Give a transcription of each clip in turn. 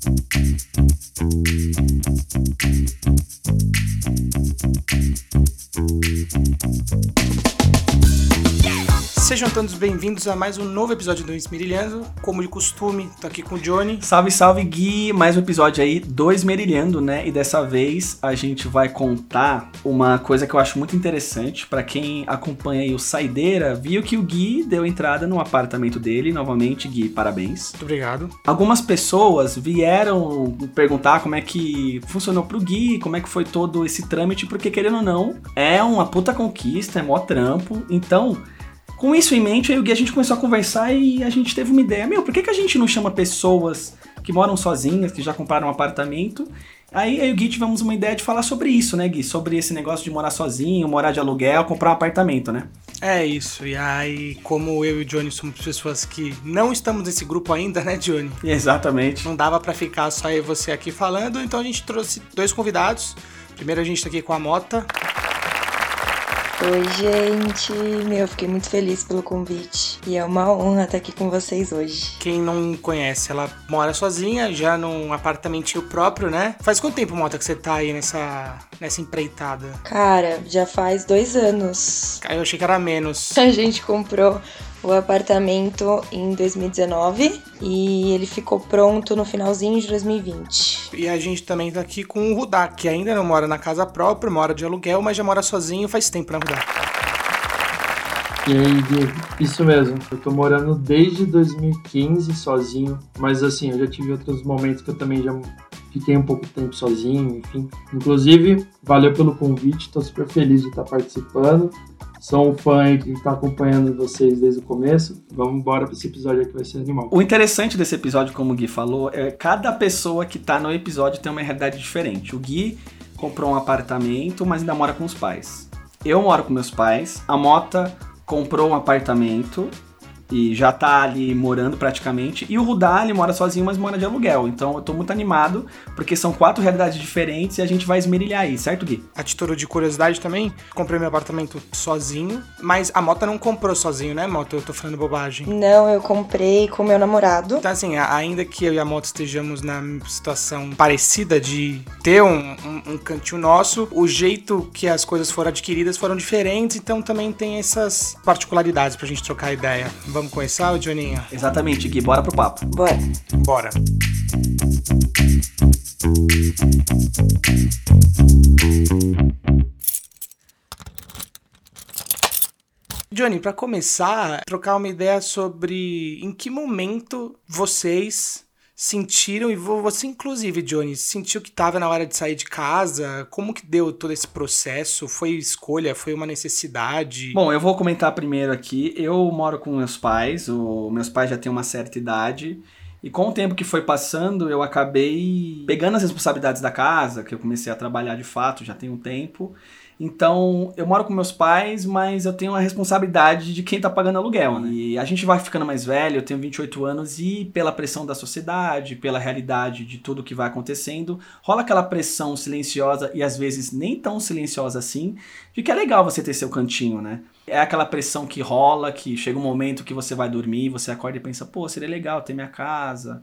Thank you. Sejam todos bem-vindos a mais um novo episódio do Esmerilhando. Como de costume, tô aqui com o Johnny. Salve, salve, Gui! Mais um episódio aí do Esmerilhando, né? E dessa vez a gente vai contar uma coisa que eu acho muito interessante. para quem acompanha aí o Saideira, viu que o Gui deu entrada no apartamento dele. Novamente, Gui, parabéns. Muito obrigado. Algumas pessoas vieram perguntar como é que funcionou pro Gui, como é que foi todo esse trâmite, porque querendo ou não, é uma puta conquista, é mó trampo. Então, com isso em mente, aí o Gui a gente começou a conversar e a gente teve uma ideia. Meu, por que, que a gente não chama pessoas que moram sozinhas, que já compraram um apartamento? Aí eu e o Gui tivemos uma ideia de falar sobre isso, né, Gui? Sobre esse negócio de morar sozinho, morar de aluguel, comprar um apartamento, né? É isso. E aí, como eu e o Johnny somos pessoas que não estamos nesse grupo ainda, né, Johnny? Exatamente. Não dava para ficar só eu e você aqui falando, então a gente trouxe dois convidados. Primeiro a gente tá aqui com a Mota. Oi, gente. Meu, fiquei muito feliz pelo convite. E é uma honra estar aqui com vocês hoje. Quem não conhece, ela mora sozinha, já num apartamentinho próprio, né? Faz quanto tempo, Mota, que você tá aí nessa, nessa empreitada? Cara, já faz dois anos. Eu achei que era menos. A gente comprou o apartamento em 2019 e ele ficou pronto no finalzinho de 2020. E a gente também tá aqui com o Rudá, que ainda não mora na casa própria, mora de aluguel, mas já mora sozinho faz tempo, né, Rudá? E aí, Gui, isso mesmo. Eu tô morando desde 2015 sozinho, mas assim, eu já tive outros momentos que eu também já fiquei um pouco tempo sozinho, enfim. Inclusive, valeu pelo convite, tô super feliz de estar participando. Sou um fã que está acompanhando vocês desde o começo. Vamos embora para esse episódio aqui, vai ser animal. O interessante desse episódio, como o Gui falou, é cada pessoa que está no episódio tem uma realidade diferente. O Gui comprou um apartamento, mas ainda mora com os pais. Eu moro com meus pais. A Mota comprou um apartamento e já tá ali morando praticamente. E o Rudá, ele mora sozinho, mas mora de aluguel. Então eu tô muito animado, porque são quatro realidades diferentes e a gente vai esmerilhar aí, certo, Gui? A título de curiosidade também, comprei meu apartamento sozinho, mas a Mota não comprou sozinho, né, Mota? Eu tô falando bobagem. Não, eu comprei com meu namorado. Então, assim, ainda que eu e a Mota estejamos na situação parecida de ter um, um, um cantinho nosso, o jeito que as coisas foram adquiridas foram diferentes, então também tem essas particularidades pra gente trocar ideia. Vamos começar, o Johninho? Exatamente, Gui. Bora pro papo. Bora. Bora. Johnny, para começar, trocar uma ideia sobre em que momento vocês sentiram, e você inclusive, Johnny, sentiu que estava na hora de sair de casa? Como que deu todo esse processo? Foi escolha? Foi uma necessidade? Bom, eu vou comentar primeiro aqui. Eu moro com meus pais, o, meus pais já têm uma certa idade. E com o tempo que foi passando, eu acabei pegando as responsabilidades da casa, que eu comecei a trabalhar de fato, já tem um tempo. Então, eu moro com meus pais, mas eu tenho a responsabilidade de quem tá pagando aluguel, né? E a gente vai ficando mais velho, eu tenho 28 anos e pela pressão da sociedade, pela realidade de tudo que vai acontecendo, rola aquela pressão silenciosa e às vezes nem tão silenciosa assim, de que é legal você ter seu cantinho, né? É aquela pressão que rola, que chega um momento que você vai dormir, você acorda e pensa, pô, seria legal ter minha casa,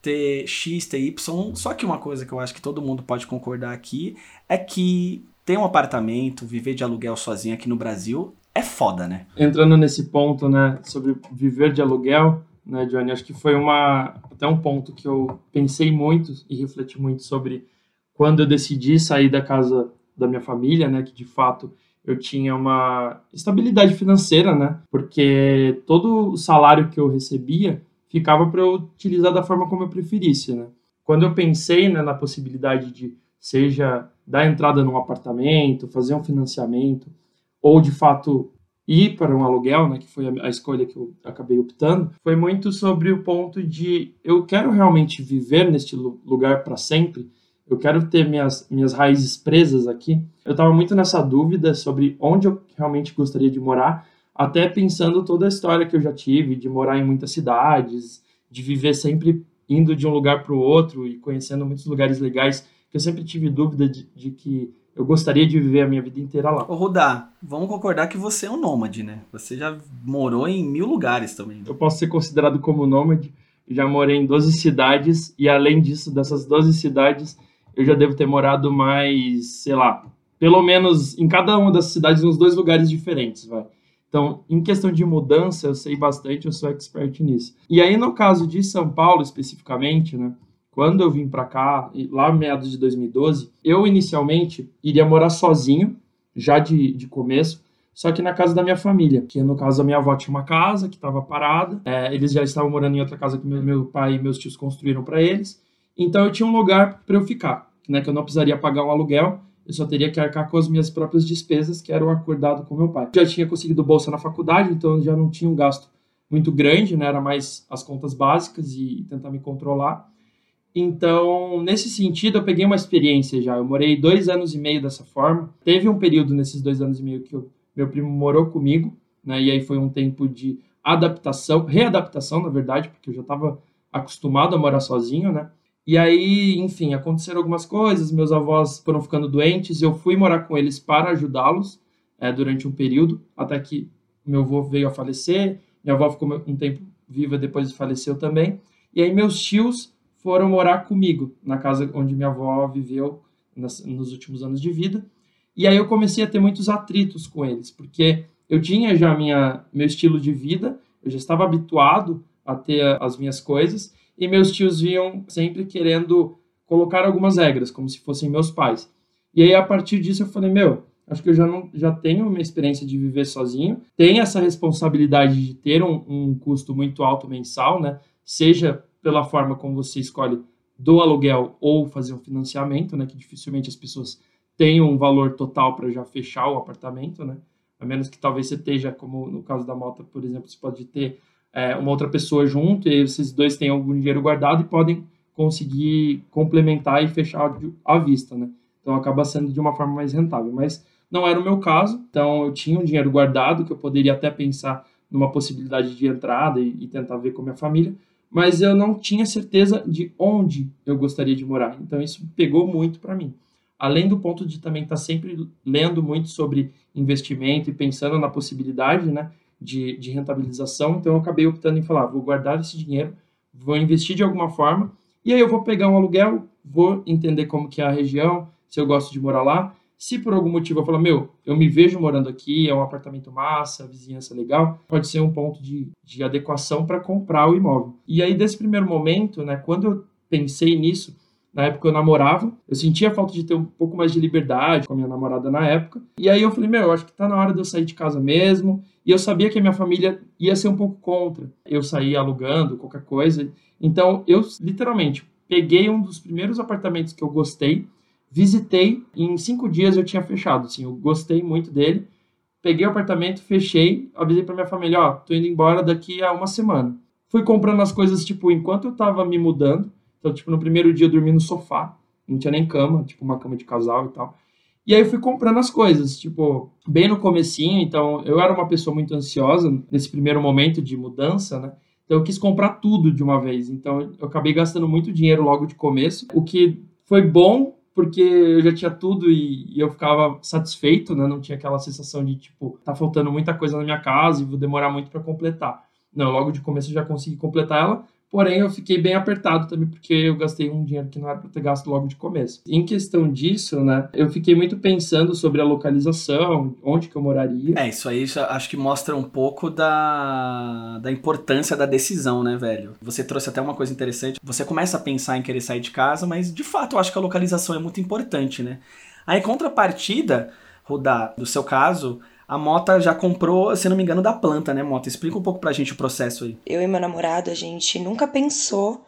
ter X, ter Y. Só que uma coisa que eu acho que todo mundo pode concordar aqui é que ter um apartamento, viver de aluguel sozinho aqui no Brasil é foda, né? Entrando nesse ponto, né, sobre viver de aluguel, né, Johnny, acho que foi uma até um ponto que eu pensei muito e refleti muito sobre quando eu decidi sair da casa da minha família, né, que de fato eu tinha uma estabilidade financeira, né, porque todo o salário que eu recebia ficava para eu utilizar da forma como eu preferisse, né. Quando eu pensei né, na possibilidade de seja dar entrada num apartamento, fazer um financiamento, ou de fato ir para um aluguel, né, que foi a, escolha que eu acabei optando, foi muito sobre o ponto de eu quero realmente viver neste lugar para sempre, eu quero ter minhas, minhas raízes presas aqui. Eu estava muito nessa dúvida sobre onde eu realmente gostaria de morar, até pensando toda a história que eu já tive de morar em muitas cidades, de viver sempre indo de um lugar para o outro e conhecendo muitos lugares legais que eu sempre tive dúvida de, de, que eu gostaria de viver a minha vida inteira lá. Ô Rudá, vamos concordar que você é um nômade, né? Você já morou em mil lugares também. Né? Eu posso ser considerado como nômade, já morei em 12 cidades e além disso, dessas 12 cidades, eu já devo ter morado mais, sei lá, pelo menos em cada uma das cidades, uns dois lugares diferentes, vai. Então, em questão de mudança, eu sei bastante, eu sou expert nisso. E aí, no caso de São Paulo, especificamente, né, quando eu vim para cá, lá meados de 2012, eu inicialmente iria morar sozinho, já de, de começo, só que na casa da minha família, que no caso a minha avó tinha uma casa que estava parada, é, eles já estavam morando em outra casa que meu, meu pai e meus tios construíram para eles, então eu tinha um lugar para eu ficar, né, que eu não precisaria pagar um aluguel, eu só teria que arcar com as minhas próprias despesas, que eram acordado com meu pai. Já tinha conseguido bolsa na faculdade, então já não tinha um gasto muito grande, né? Era mais as contas básicas e tentar me controlar. Então, nesse sentido, eu peguei uma experiência já. Eu morei dois anos e meio dessa forma. Teve um período nesses dois anos e meio que eu, meu primo morou comigo, né? E aí foi um tempo de adaptação, readaptação, na verdade, porque eu já estava acostumado a morar sozinho, né? E aí, enfim, aconteceram algumas coisas, meus avós foram ficando doentes, eu fui morar com eles para ajudá-los é, durante um período, até que meu avô veio a falecer, minha avó ficou um tempo viva depois faleceu também, e aí meus tios foram morar comigo, na casa onde minha avó viveu nas, nos últimos anos de vida, e aí eu comecei a ter muitos atritos com eles, porque eu tinha já minha, meu estilo de vida, eu já estava habituado a ter as minhas coisas, e meus tios vinham sempre querendo colocar algumas regras, como se fossem meus pais. E aí, a partir disso, eu falei, meu, acho que eu já, não, já tenho uma experiência de viver sozinho, tem essa responsabilidade de ter um, um custo muito alto mensal, né? Seja pela forma como você escolhe do aluguel ou fazer um financiamento, né? Que dificilmente as pessoas tenham um valor total para já fechar o apartamento, né? A menos que talvez você esteja, como no caso da moto, por exemplo, você pode ter é, uma outra pessoa junto, e esses dois têm algum dinheiro guardado e podem conseguir complementar e fechar à vista, né? Então acaba sendo de uma forma mais rentável. Mas não era o meu caso, então eu tinha um dinheiro guardado que eu poderia até pensar numa possibilidade de entrada e, e tentar ver com a minha família, mas eu não tinha certeza de onde eu gostaria de morar. Então isso pegou muito para mim. Além do ponto de também estar tá sempre lendo muito sobre investimento e pensando na possibilidade, né? de, de rentabilização, então eu acabei optando em falar, vou guardar esse dinheiro, vou investir de alguma forma, e aí eu vou pegar um aluguel, vou entender como que é a região, se eu gosto de morar lá, se por algum motivo eu falar, meu, eu me vejo morando aqui, é um apartamento massa, vizinhança legal, pode ser um ponto de, de adequação para comprar o imóvel. E aí, desse primeiro momento, né, quando eu pensei nisso, na época eu namorava, eu sentia falta de ter um pouco mais de liberdade com a minha namorada na época. E aí eu falei, meu, eu acho que tá na hora de eu sair de casa mesmo. E eu sabia que a minha família ia ser um pouco contra eu sair alugando qualquer coisa. Então eu literalmente peguei um dos primeiros apartamentos que eu gostei, visitei e em cinco dias eu tinha fechado. Assim, eu gostei muito dele. Peguei o apartamento, fechei, avisei para minha família, ó, tô indo embora daqui a uma semana. Fui comprando as coisas, tipo, enquanto eu tava me mudando, então, tipo, no primeiro dia eu dormi no sofá, não tinha nem cama, tipo, uma cama de casal e tal. E aí eu fui comprando as coisas, tipo, bem no comecinho, então eu era uma pessoa muito ansiosa nesse primeiro momento de mudança, né? Então eu quis comprar tudo de uma vez. Então eu acabei gastando muito dinheiro logo de começo, o que foi bom porque eu já tinha tudo e, e, eu ficava satisfeito, né? Não tinha aquela sensação de tipo, tá faltando muita coisa na minha casa e vou demorar muito para completar. Não, logo de começo eu já consegui completar ela, Porém, eu fiquei bem apertado também, porque eu gastei um dinheiro que não era para ter gasto logo de começo. Em questão disso, né, eu fiquei muito pensando sobre a localização, onde que eu moraria. É, isso aí acho que mostra um pouco da, da importância da decisão, né, velho? Você trouxe até uma coisa interessante. Você começa a pensar em querer sair de casa, mas de fato eu acho que a localização é muito importante, né? Aí, contrapartida, Rudá, do seu caso, a Mota já comprou, se não me engano, da planta, né, Mota? Explica um pouco pra gente o processo aí. Eu e meu namorado, a gente nunca pensou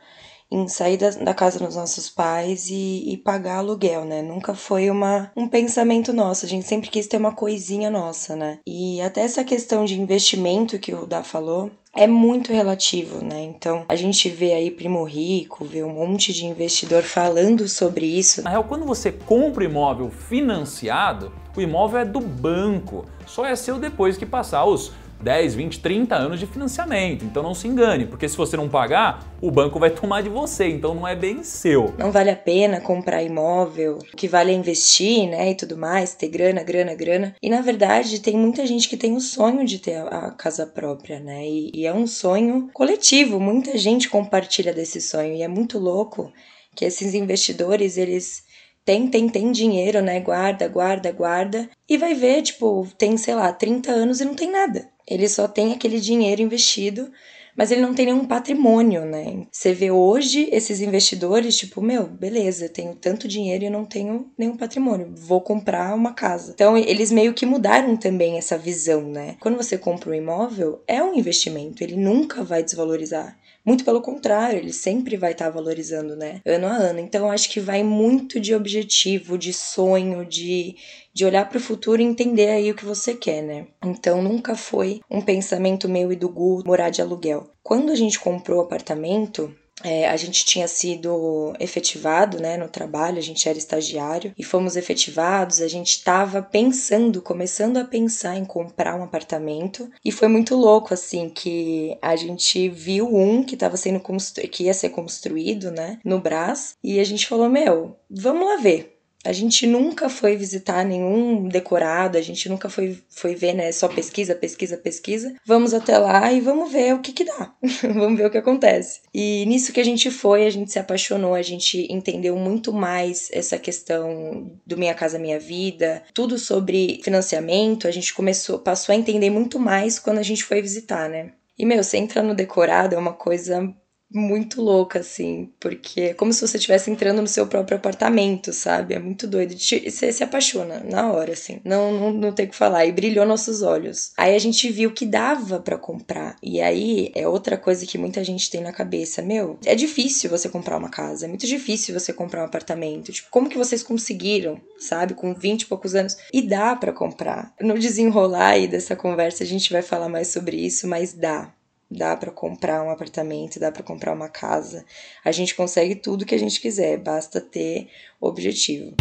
em sair da, da casa dos nossos pais e, e, pagar aluguel, né? Nunca foi uma, um pensamento nosso. A gente sempre quis ter uma coisinha nossa, né? E até essa questão de investimento que o Dá falou, é muito relativo, né? Então a gente vê aí Primo Rico, vê um monte de investidor falando sobre isso. Na real, quando você compra imóvel financiado, o imóvel é do banco, só é seu depois que passar os 10, 20, 30 anos de financiamento. Então não se engane, porque se você não pagar, o banco vai tomar de você, então não é bem seu. Não vale a pena comprar imóvel, o que vale é investir, né, e tudo mais, ter grana, grana, grana. E na verdade, tem muita gente que tem o sonho de ter a casa própria, né? E, e é um sonho coletivo, muita gente compartilha desse sonho e é muito louco que esses investidores, eles tem, tem, tem dinheiro, né? Guarda, guarda, guarda. E vai ver, tipo, tem, sei lá, 30 anos e não tem nada. Ele só tem aquele dinheiro investido, mas ele não tem nenhum patrimônio, né? Você vê hoje esses investidores, tipo, meu, beleza, eu tenho tanto dinheiro e não tenho nenhum patrimônio, vou comprar uma casa. Então, eles meio que mudaram também essa visão, né? Quando você compra um imóvel, é um investimento, ele nunca vai desvalorizar. Muito pelo contrário, ele sempre vai estar tá valorizando, né? Ano a ano. Então, acho que vai muito de objetivo, de sonho, de, de olhar para o futuro e entender aí o que você quer, né? Então, nunca foi um pensamento meu e do Gu morar de aluguel. Quando a gente comprou o apartamento, é, a gente tinha sido efetivado né, no trabalho, a gente era estagiário e fomos efetivados. A gente estava pensando, começando a pensar em comprar um apartamento e foi muito louco assim que a gente viu um que estava sendo que ia ser construído, né, no Brás e a gente falou meu, vamos lá ver. A gente nunca foi visitar nenhum decorado, a gente nunca foi, foi ver, né? Só pesquisa, pesquisa, pesquisa. Vamos até lá e vamos ver o que que dá. vamos ver o que acontece. E nisso que a gente foi, a gente se apaixonou, a gente entendeu muito mais essa questão do Minha Casa Minha Vida, tudo sobre financiamento. A gente começou, passou a entender muito mais quando a gente foi visitar, né? E, meu, você entra no decorado é uma coisa muito louca, assim, porque é como se você estivesse entrando no seu próprio apartamento, sabe? É muito doido. Você se apaixona na hora, assim. Não, não, não tem o que falar. E brilhou nossos olhos. Aí a gente viu que dava para comprar. E aí é outra coisa que muita gente tem na cabeça. Meu, é difícil você comprar uma casa. É muito difícil você comprar um apartamento. Tipo, como que vocês conseguiram, sabe? Com 20 e poucos anos. E dá para comprar. No desenrolar aí dessa conversa, a gente vai falar mais sobre isso, mas dá Dá para comprar um apartamento, dá para comprar uma casa. A gente consegue tudo que a gente quiser, basta ter objetivo.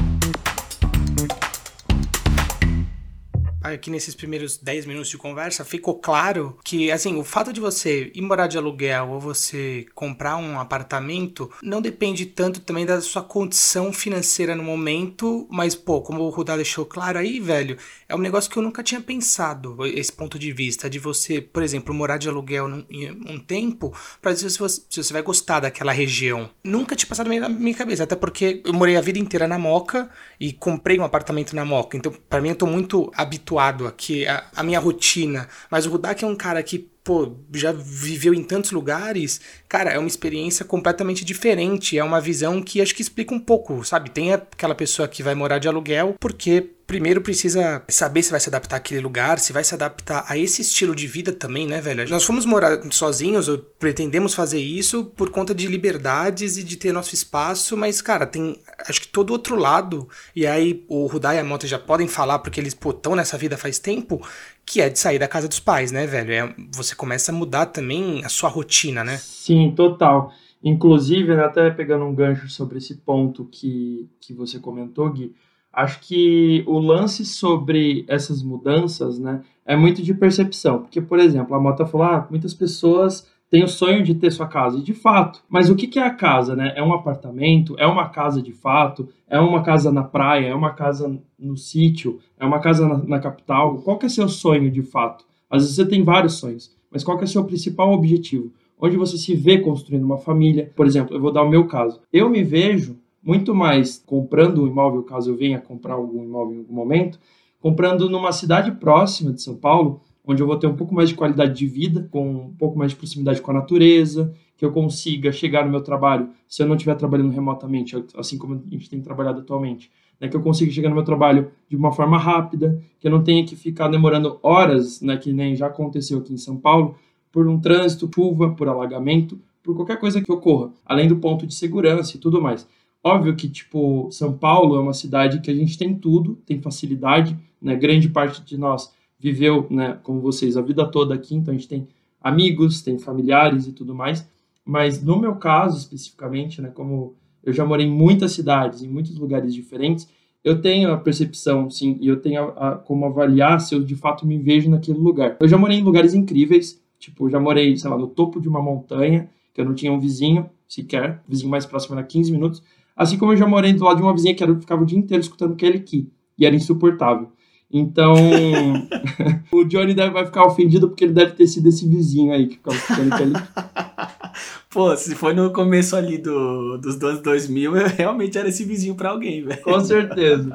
Aqui nesses primeiros 10 minutos de conversa, ficou claro que, assim, o fato de você ir morar de aluguel ou você comprar um apartamento não depende tanto também da sua condição financeira no momento, mas, pô, como o Rudá deixou claro aí, velho, é um negócio que eu nunca tinha pensado, esse ponto de vista, de você, por exemplo, morar de aluguel num, um tempo, para dizer se você, se você vai gostar daquela região. Nunca tinha passado na minha cabeça, até porque eu morei a vida inteira na Moca e comprei um apartamento na Moca, então, para mim, eu tô muito habituado habituado aqui, a, a minha rotina. Mas o Rudak é um cara que, pô, já viveu em tantos lugares. Cara, é uma experiência completamente diferente. É uma visão que acho que explica um pouco, sabe? Tem aquela pessoa que vai morar de aluguel porque primeiro precisa saber se vai se adaptar àquele lugar, se vai se adaptar a esse estilo de vida também, né, velho? Nós fomos morar sozinhos, ou pretendemos fazer isso por conta de liberdades e de ter nosso espaço, mas, cara, tem acho que todo outro lado, e aí o Rudai e a Mota já podem falar porque eles, estão nessa vida faz tempo, que é de sair da casa dos pais, né, velho? É, você começa a mudar também a sua rotina, né? Sim, total. Inclusive, né, até pegando um gancho sobre esse ponto que, que você comentou, Gui, Acho que o lance sobre essas mudanças, né, é muito de percepção. Porque, por exemplo, a Mota falou, ah, muitas pessoas têm o sonho de ter sua casa, e de fato. Mas o que é a casa, né? É um apartamento? É uma casa de fato? É uma casa na praia? É uma casa no sítio? É uma casa na, na capital? Qual que é seu sonho de fato? Às vezes você tem vários sonhos, mas qual que é seu principal objetivo? Onde você se vê construindo uma família? Por exemplo, eu vou dar o meu caso. Eu me vejo muito mais comprando um imóvel, caso eu venha comprar algum imóvel em algum momento, comprando numa cidade próxima de São Paulo, onde eu vou ter um pouco mais de qualidade de vida, com um pouco mais de proximidade com a natureza, que eu consiga chegar no meu trabalho, se eu não estiver trabalhando remotamente, assim como a gente tem trabalhado atualmente, né, que eu consiga chegar no meu trabalho de uma forma rápida, que eu não tenha que ficar demorando horas, né, que nem já aconteceu aqui em São Paulo, por um trânsito, chuva, por alagamento, por qualquer coisa que ocorra, além do ponto de segurança e tudo mais. Óbvio que, tipo, São Paulo é uma cidade que a gente tem tudo, tem facilidade, né? Grande parte de nós viveu, né, como vocês, a vida toda aqui, então a gente tem amigos, tem familiares e tudo mais. Mas no meu caso, especificamente, né, como eu já morei em muitas cidades, em muitos lugares diferentes, eu tenho a percepção, sim, e eu tenho a, a, como avaliar se eu de fato me vejo naquele lugar. Eu já morei em lugares incríveis, tipo, já morei, sei lá, no topo de uma montanha, que eu não tinha um vizinho sequer, o vizinho mais próximo era 15 minutos, assim como eu já morei do lado de uma vizinha que era, ficava o dia inteiro escutando Kelly Key, e era insuportável. Então, o Johnny deve, vai ficar ofendido porque ele deve ter sido esse vizinho aí que ficava Kelly Key. Pô, se foi no começo ali do, dos anos 2000, eu realmente era esse vizinho para alguém, velho. Com certeza.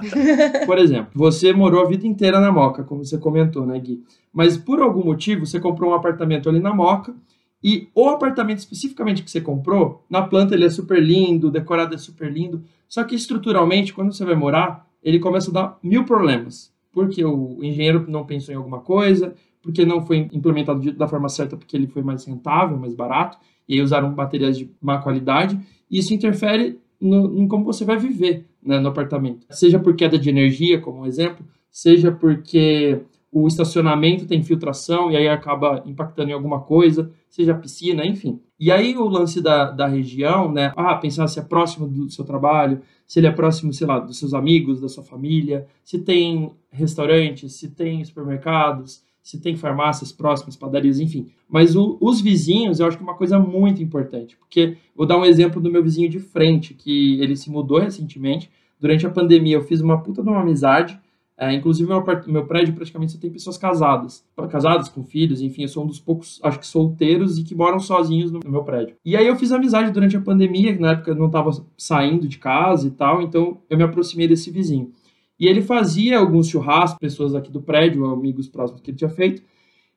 Por exemplo, você morou a vida inteira na Moca, como você comentou, né, Gui? Mas por algum motivo, você comprou um apartamento ali na Moca e o apartamento especificamente que você comprou, na planta ele é super lindo, decorado é super lindo, só que estruturalmente, quando você vai morar, ele começa a dar mil problemas. Porque o engenheiro não pensou em alguma coisa, porque não foi implementado da forma certa, porque ele foi mais rentável, mais barato e aí usaram baterias de má qualidade, isso interfere no, em como você vai viver né, no apartamento. Seja por queda de energia, como um exemplo, seja porque o estacionamento tem filtração e aí acaba impactando em alguma coisa, seja piscina, enfim. E aí o lance da, da região, né? Ah, pensar se é próximo do seu trabalho, se ele é próximo, sei lá, dos seus amigos, da sua família, se tem restaurantes, se tem supermercados, se tem farmácias próximas, padarias, enfim. Mas o, os vizinhos, eu acho que é uma coisa muito importante, porque vou dar um exemplo do meu vizinho de frente, que ele se mudou recentemente. Durante a pandemia, eu fiz uma puta de uma amizade. É, inclusive, meu, meu prédio praticamente só tem pessoas casadas. Casadas, com filhos, enfim, eu sou um dos poucos, acho que solteiros e que moram sozinhos no, meu prédio. E aí eu fiz amizade durante a pandemia, na época eu não estava saindo de casa e tal, então eu me aproximei desse vizinho. E ele fazia alguns churrascos, pessoas aqui do prédio, amigos próximos que ele tinha feito.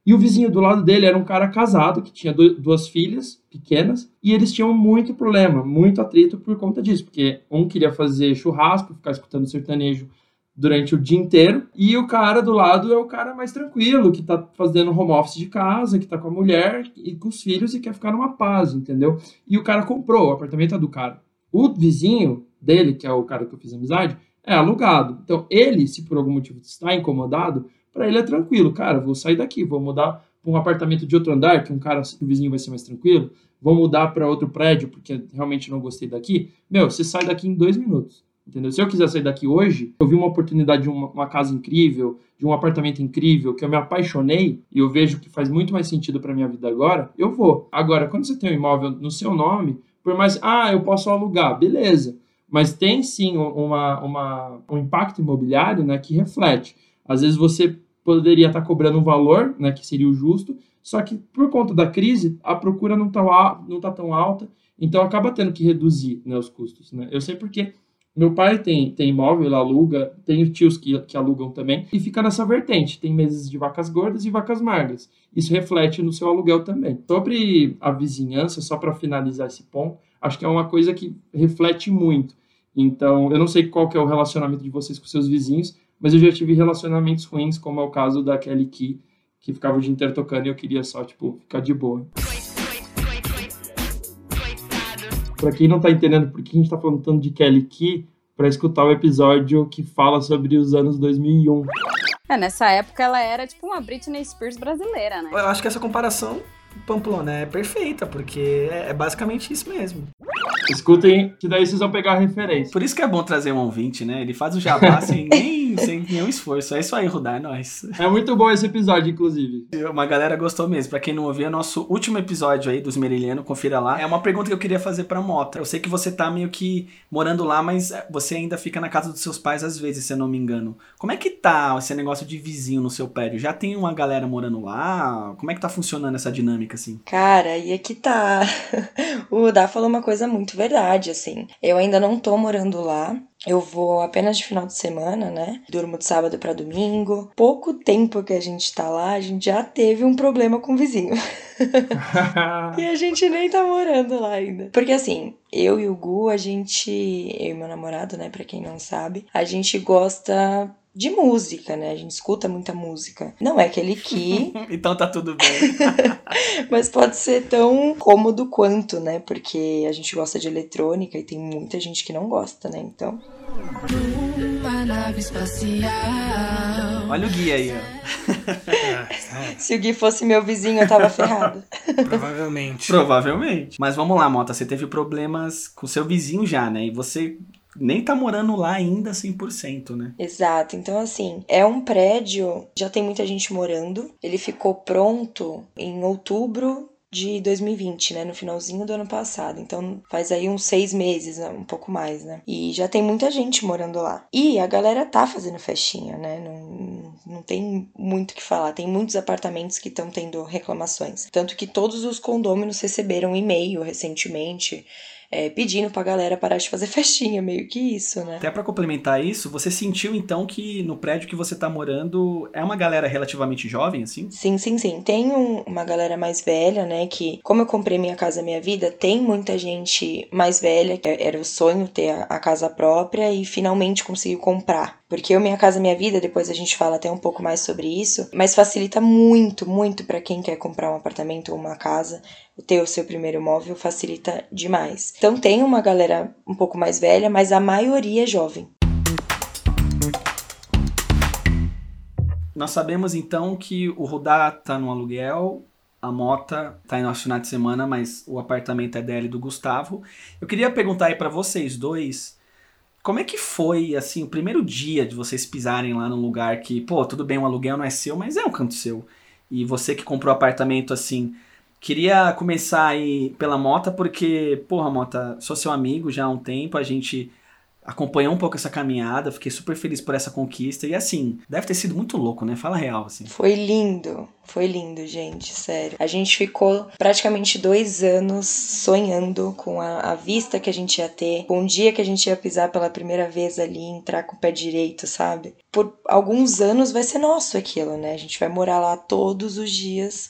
E o vizinho do lado dele era um cara casado, que tinha duas filhas pequenas, e eles tinham muito problema, muito atrito por conta disso, porque um queria fazer churrasco, ficar escutando sertanejo durante o dia inteiro, e o cara do lado é o cara mais tranquilo, que tá fazendo home office de casa, que tá com a mulher e com os filhos e quer ficar numa paz, entendeu? E o cara comprou, o apartamento é do cara. O vizinho dele, que é o cara que eu fiz amizade, é alugado. Então, ele, se por algum motivo está incomodado, para ele é tranquilo. Cara, vou sair daqui, vou mudar para um apartamento de outro andar, que um cara, o vizinho vai ser mais tranquilo. Vou mudar para outro prédio, porque realmente não gostei daqui. Meu, você sai daqui em dois minutos. Entendeu? Se eu quiser sair daqui hoje, eu vi uma oportunidade de uma, uma, casa incrível, de um apartamento incrível, que eu me apaixonei e eu vejo que faz muito mais sentido para minha vida agora, eu vou. Agora, quando você tem um imóvel no seu nome, por mais, ah, eu posso alugar, beleza mas tem sim uma, uma, um impacto imobiliário né, que reflete. Às vezes você poderia estar cobrando um valor, né, que seria o justo, só que por conta da crise, a procura não está não tá tão alta, então acaba tendo que reduzir né, os custos. Né? Eu sei porque meu pai tem, tem imóvel, ele aluga, tenho tios que, que alugam também, e fica nessa vertente. Tem meses de vacas gordas e vacas magras. Isso reflete no seu aluguel também. Sobre a vizinhança, só para finalizar esse ponto, acho que é uma coisa que reflete muito. Então, eu não sei qual que é o relacionamento de vocês com seus vizinhos, mas eu já tive relacionamentos ruins, como é o caso da Kelly Key, que ficava o dia inteiro tocando e eu queria só, tipo, ficar de boa. Pra quem não tá entendendo por que a gente tá falando tanto de Kelly Key, para escutar o episódio que fala sobre os anos 2001. É, nessa época ela era tipo uma Britney Spears brasileira, né? Eu acho que essa comparação Pamplona é perfeita, porque é, é basicamente isso mesmo. Escutem, que daí vocês vão pegar a referência. Por isso que é bom trazer um ouvinte, né? Ele faz o jabá sem, nem, sem nenhum esforço. É isso aí, Rudar, é nóis. É muito bom esse episódio, inclusive. Uma galera gostou mesmo. Pra quem não ouviu, é nosso último episódio aí dos Meriliano, confira lá. É uma pergunta que eu queria fazer pra Mota. Eu sei que você tá meio que morando lá, mas você ainda fica na casa dos seus pais às vezes, se eu não me engano. Como é que tá esse negócio de vizinho no seu prédio? Já tem uma galera morando lá? Como é que tá funcionando essa dinâmica, assim? Cara, e aqui tá. o Rudá falou uma coisa muito verdade, assim. Eu ainda não tô morando lá. Eu vou apenas de final de semana, né? Durmo de sábado para domingo. Pouco tempo que a gente tá lá, a gente já teve um problema com o vizinho. e a gente nem tá morando lá ainda. Porque assim, eu e o Gu, a gente, eu e meu namorado, né, para quem não sabe, a gente gosta de música, né? A gente escuta muita música. Não é aquele que. então tá tudo bem. Mas pode ser tão cômodo quanto, né? Porque a gente gosta de eletrônica e tem muita gente que não gosta, né? Então. Uma nave espacial. Olha o Gui aí, ó. Se o Gui fosse meu vizinho, eu tava ferrado. Provavelmente. Provavelmente. Mas vamos lá, Mota. Você teve problemas com seu vizinho já, né? E você nem tá morando lá ainda 100%, né? Exato. Então, assim, é um prédio, já tem muita gente morando. Ele ficou pronto em outubro de 2020, né? No finalzinho do ano passado. Então faz aí uns seis meses, né? um pouco mais, né? E já tem muita gente morando lá. E a galera tá fazendo festinha, né? Não, não tem muito o que falar. Tem muitos apartamentos que estão tendo reclamações. Tanto que todos os condôminos receberam e-mail recentemente é, pedindo pra galera parar de fazer festinha, meio que isso, né? Até para complementar isso, você sentiu então que no prédio que você tá morando é uma galera relativamente jovem, assim? Sim, sim, sim. Tem um, uma galera mais velha, né? Que, como eu comprei Minha Casa Minha Vida, tem muita gente mais velha, que era o sonho ter a, a casa própria e finalmente conseguiu comprar. Porque o Minha Casa Minha Vida, depois a gente fala até um pouco mais sobre isso, mas facilita muito, muito para quem quer comprar um apartamento ou uma casa ter o seu primeiro imóvel facilita demais. Então tem uma galera um pouco mais velha, mas a maioria é jovem. Nós sabemos então que o Rudá tá no aluguel, a Mota tá em nosso final de semana, mas o apartamento é dela e do Gustavo. Eu queria perguntar aí para vocês dois, como é que foi, assim, o primeiro dia de vocês pisarem lá num lugar que, pô, tudo bem, o um aluguel não é seu, mas é um canto seu. E você que comprou apartamento, assim, Queria começar aí pela Mota, porque, porra, Mota, sou seu amigo já há um tempo, a gente acompanhou um pouco essa caminhada, fiquei super feliz por essa conquista. E assim, deve ter sido muito louco, né? Fala real, assim. Foi lindo, foi lindo, gente, sério. A gente ficou praticamente dois anos sonhando com a, a vista que a gente ia ter, com o dia que a gente ia pisar pela primeira vez ali, entrar com o pé direito, sabe? Por alguns anos vai ser nosso aquilo, né? A gente vai morar lá todos os dias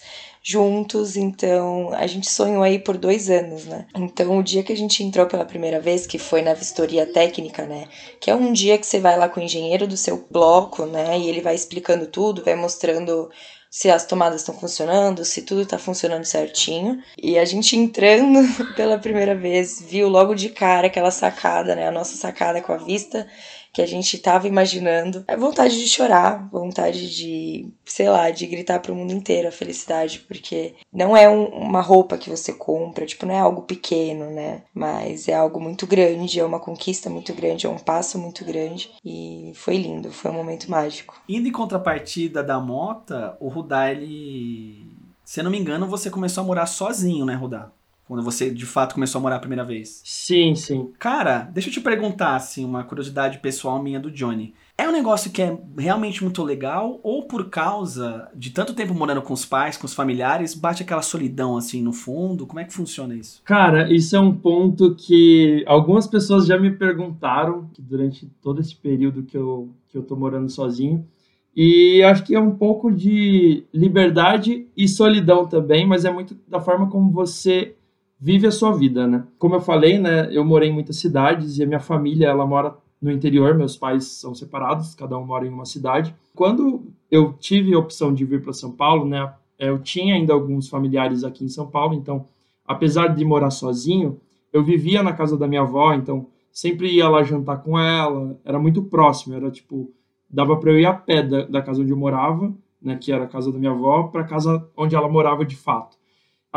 juntos, então a gente sonhou aí por dois anos, né? Então o dia que a gente entrou pela primeira vez, que foi na vistoria técnica, né? Que é um dia que você vai lá com o engenheiro do seu bloco, né? E ele vai explicando tudo, vai mostrando se as tomadas estão funcionando, se tudo está funcionando certinho. E a gente entrando pela primeira vez, viu logo de cara aquela sacada, né? A nossa sacada com a vista que a gente estava imaginando. É vontade de chorar, vontade de, sei lá, de gritar para o mundo inteiro a felicidade, porque não é um, uma roupa que você compra, tipo, não é algo pequeno, né? Mas é algo muito grande, é uma conquista muito grande, é um passo muito grande e foi lindo, foi um momento mágico. Indo em contrapartida da Mota, o Rudá, ele. Se eu não me engano, você começou a morar sozinho, né, Rudá? Quando você de fato começou a morar a primeira vez? Sim, sim. Cara, deixa eu te perguntar, assim, uma curiosidade pessoal minha do Johnny. É um negócio que é realmente muito legal ou por causa de tanto tempo morando com os pais, com os familiares, bate aquela solidão assim no fundo? Como é que funciona isso? Cara, isso é um ponto que algumas pessoas já me perguntaram durante todo esse período que eu, que eu tô morando sozinho. E acho que é um pouco de liberdade e solidão também, mas é muito da forma como você vive a sua vida, né? Como eu falei, né, eu morei em muitas cidades e a minha família, ela mora no interior, meus pais são separados, cada um mora em uma cidade. Quando eu tive a opção de vir para São Paulo, né, eu tinha ainda alguns familiares aqui em São Paulo, então, apesar de morar sozinho, eu vivia na casa da minha avó, então sempre ia lá jantar com ela, era muito próximo, era tipo, dava para eu ir a pé da, da casa onde eu morava, né, que era a casa da minha avó, para a casa onde ela morava de fato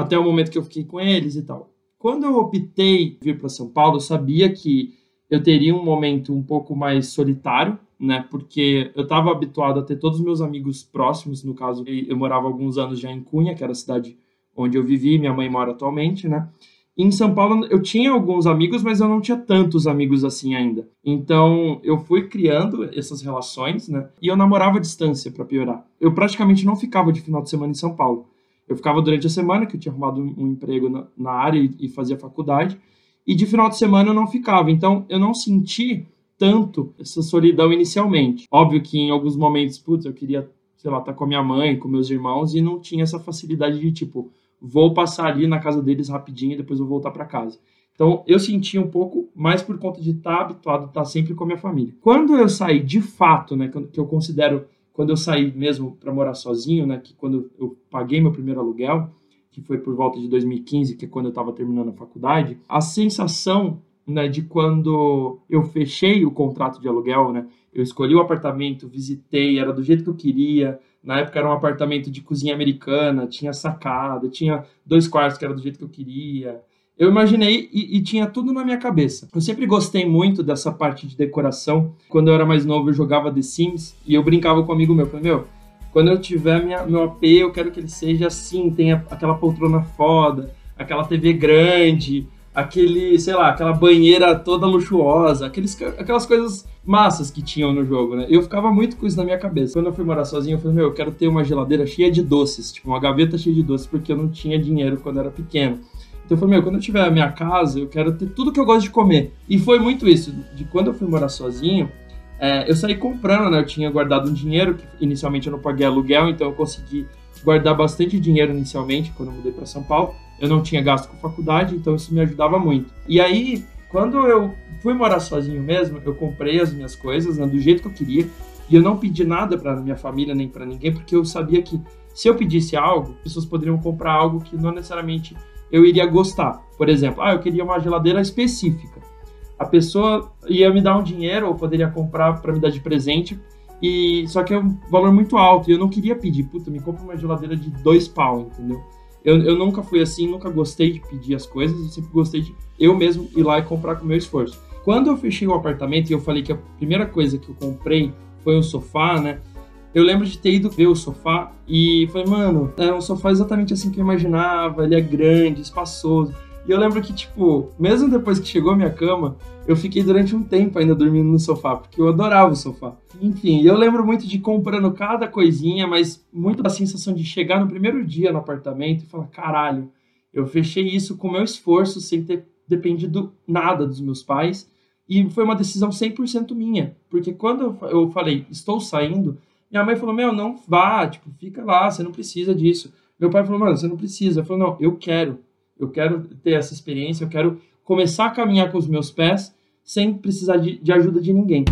até o momento que eu fiquei com eles e tal. Quando eu optei vir para São Paulo, eu sabia que eu teria um momento um pouco mais solitário, né? Porque eu estava habituado a ter todos os meus amigos próximos, no caso, eu morava alguns anos já em Cunha, que era a cidade onde eu vivi, minha mãe mora atualmente, né? Em São Paulo eu tinha alguns amigos, mas eu não tinha tantos amigos assim ainda. Então eu fui criando essas relações, né? E eu namorava à distância para piorar. Eu praticamente não ficava de final de semana em São Paulo. Eu ficava durante a semana, que eu tinha arrumado um, emprego na, na área e, e, fazia faculdade, e de final de semana eu não ficava. Então, eu não senti tanto essa solidão inicialmente. Óbvio que em alguns momentos, putz, eu queria, sei lá, estar tá com a minha mãe, com meus irmãos, e não tinha essa facilidade de, tipo, vou passar ali na casa deles rapidinho e depois vou voltar para casa. Então, eu senti um pouco mais por conta de estar tá habituado estar tá sempre com a minha família. Quando eu saí de fato, né, que eu considero quando eu saí mesmo para morar sozinho, né, que quando eu paguei meu primeiro aluguel, que foi por volta de 2015, que é quando eu estava terminando a faculdade, a sensação né, de quando eu fechei o contrato de aluguel, né, eu escolhi o apartamento, visitei, era do jeito que eu queria. Na época era um apartamento de cozinha americana, tinha sacada, tinha dois quartos que era do jeito que eu queria. Eu imaginei e, e, tinha tudo na minha cabeça. Eu sempre gostei muito dessa parte de decoração. Quando eu era mais novo, eu jogava The Sims e eu brincava com um amigo meu. Falei, meu, quando eu tiver minha, meu AP, eu quero que ele seja assim, tenha aquela poltrona foda, aquela TV grande, aquele, sei lá, aquela banheira toda luxuosa, aqueles, aquelas coisas massas que tinham no jogo, né? Eu ficava muito com isso na minha cabeça. Quando eu fui morar sozinho, eu falei, meu, eu quero ter uma geladeira cheia de doces, tipo, uma gaveta cheia de doces, porque eu não tinha dinheiro quando eu era pequeno. Então eu falei, meu, quando eu tiver a minha casa, eu quero ter tudo que eu gosto de comer. E foi muito isso. De quando eu fui morar sozinho, é, eu saí comprando, né? Eu tinha guardado um dinheiro, que inicialmente eu não paguei aluguel, então eu consegui guardar bastante dinheiro inicialmente, quando eu mudei para São Paulo. Eu não tinha gasto com faculdade, então isso me ajudava muito. E aí, quando eu fui morar sozinho mesmo, eu comprei as minhas coisas né, do jeito que eu queria. E eu não pedi nada para minha família nem para ninguém, porque eu sabia que se eu pedisse algo, pessoas poderiam comprar algo que não necessariamente eu iria gostar. Por exemplo, ah, eu queria uma geladeira específica. A pessoa ia me dar um dinheiro ou poderia comprar para me dar de presente, e só que é um valor muito alto e eu não queria pedir, puta, me compra uma geladeira de dois pau, entendeu? Eu, eu nunca fui assim, nunca gostei de pedir as coisas, eu sempre gostei de eu mesmo ir lá e comprar com meu esforço. Quando eu fechei o apartamento e eu falei que a primeira coisa que eu comprei foi um sofá, né? Eu lembro de ter ido ver o sofá e falei, mano, é um sofá exatamente assim que eu imaginava, ele é grande, espaçoso. E eu lembro que, tipo, mesmo depois que chegou a minha cama, eu fiquei durante um tempo ainda dormindo no sofá, porque eu adorava o sofá. Enfim, eu lembro muito de comprando cada coisinha, mas muito da sensação de chegar no primeiro dia no apartamento e falar, caralho, eu fechei isso com meu esforço, sem ter dependido nada dos meus pais. E foi uma decisão 100% minha, porque quando eu falei, estou saindo, minha mãe falou: Meu, não vá, tipo, fica lá, você não precisa disso. Meu pai falou: Mano, você não precisa. Eu falei: Não, eu quero. Eu quero ter essa experiência, eu quero começar a caminhar com os meus pés sem precisar de, de ajuda de ninguém.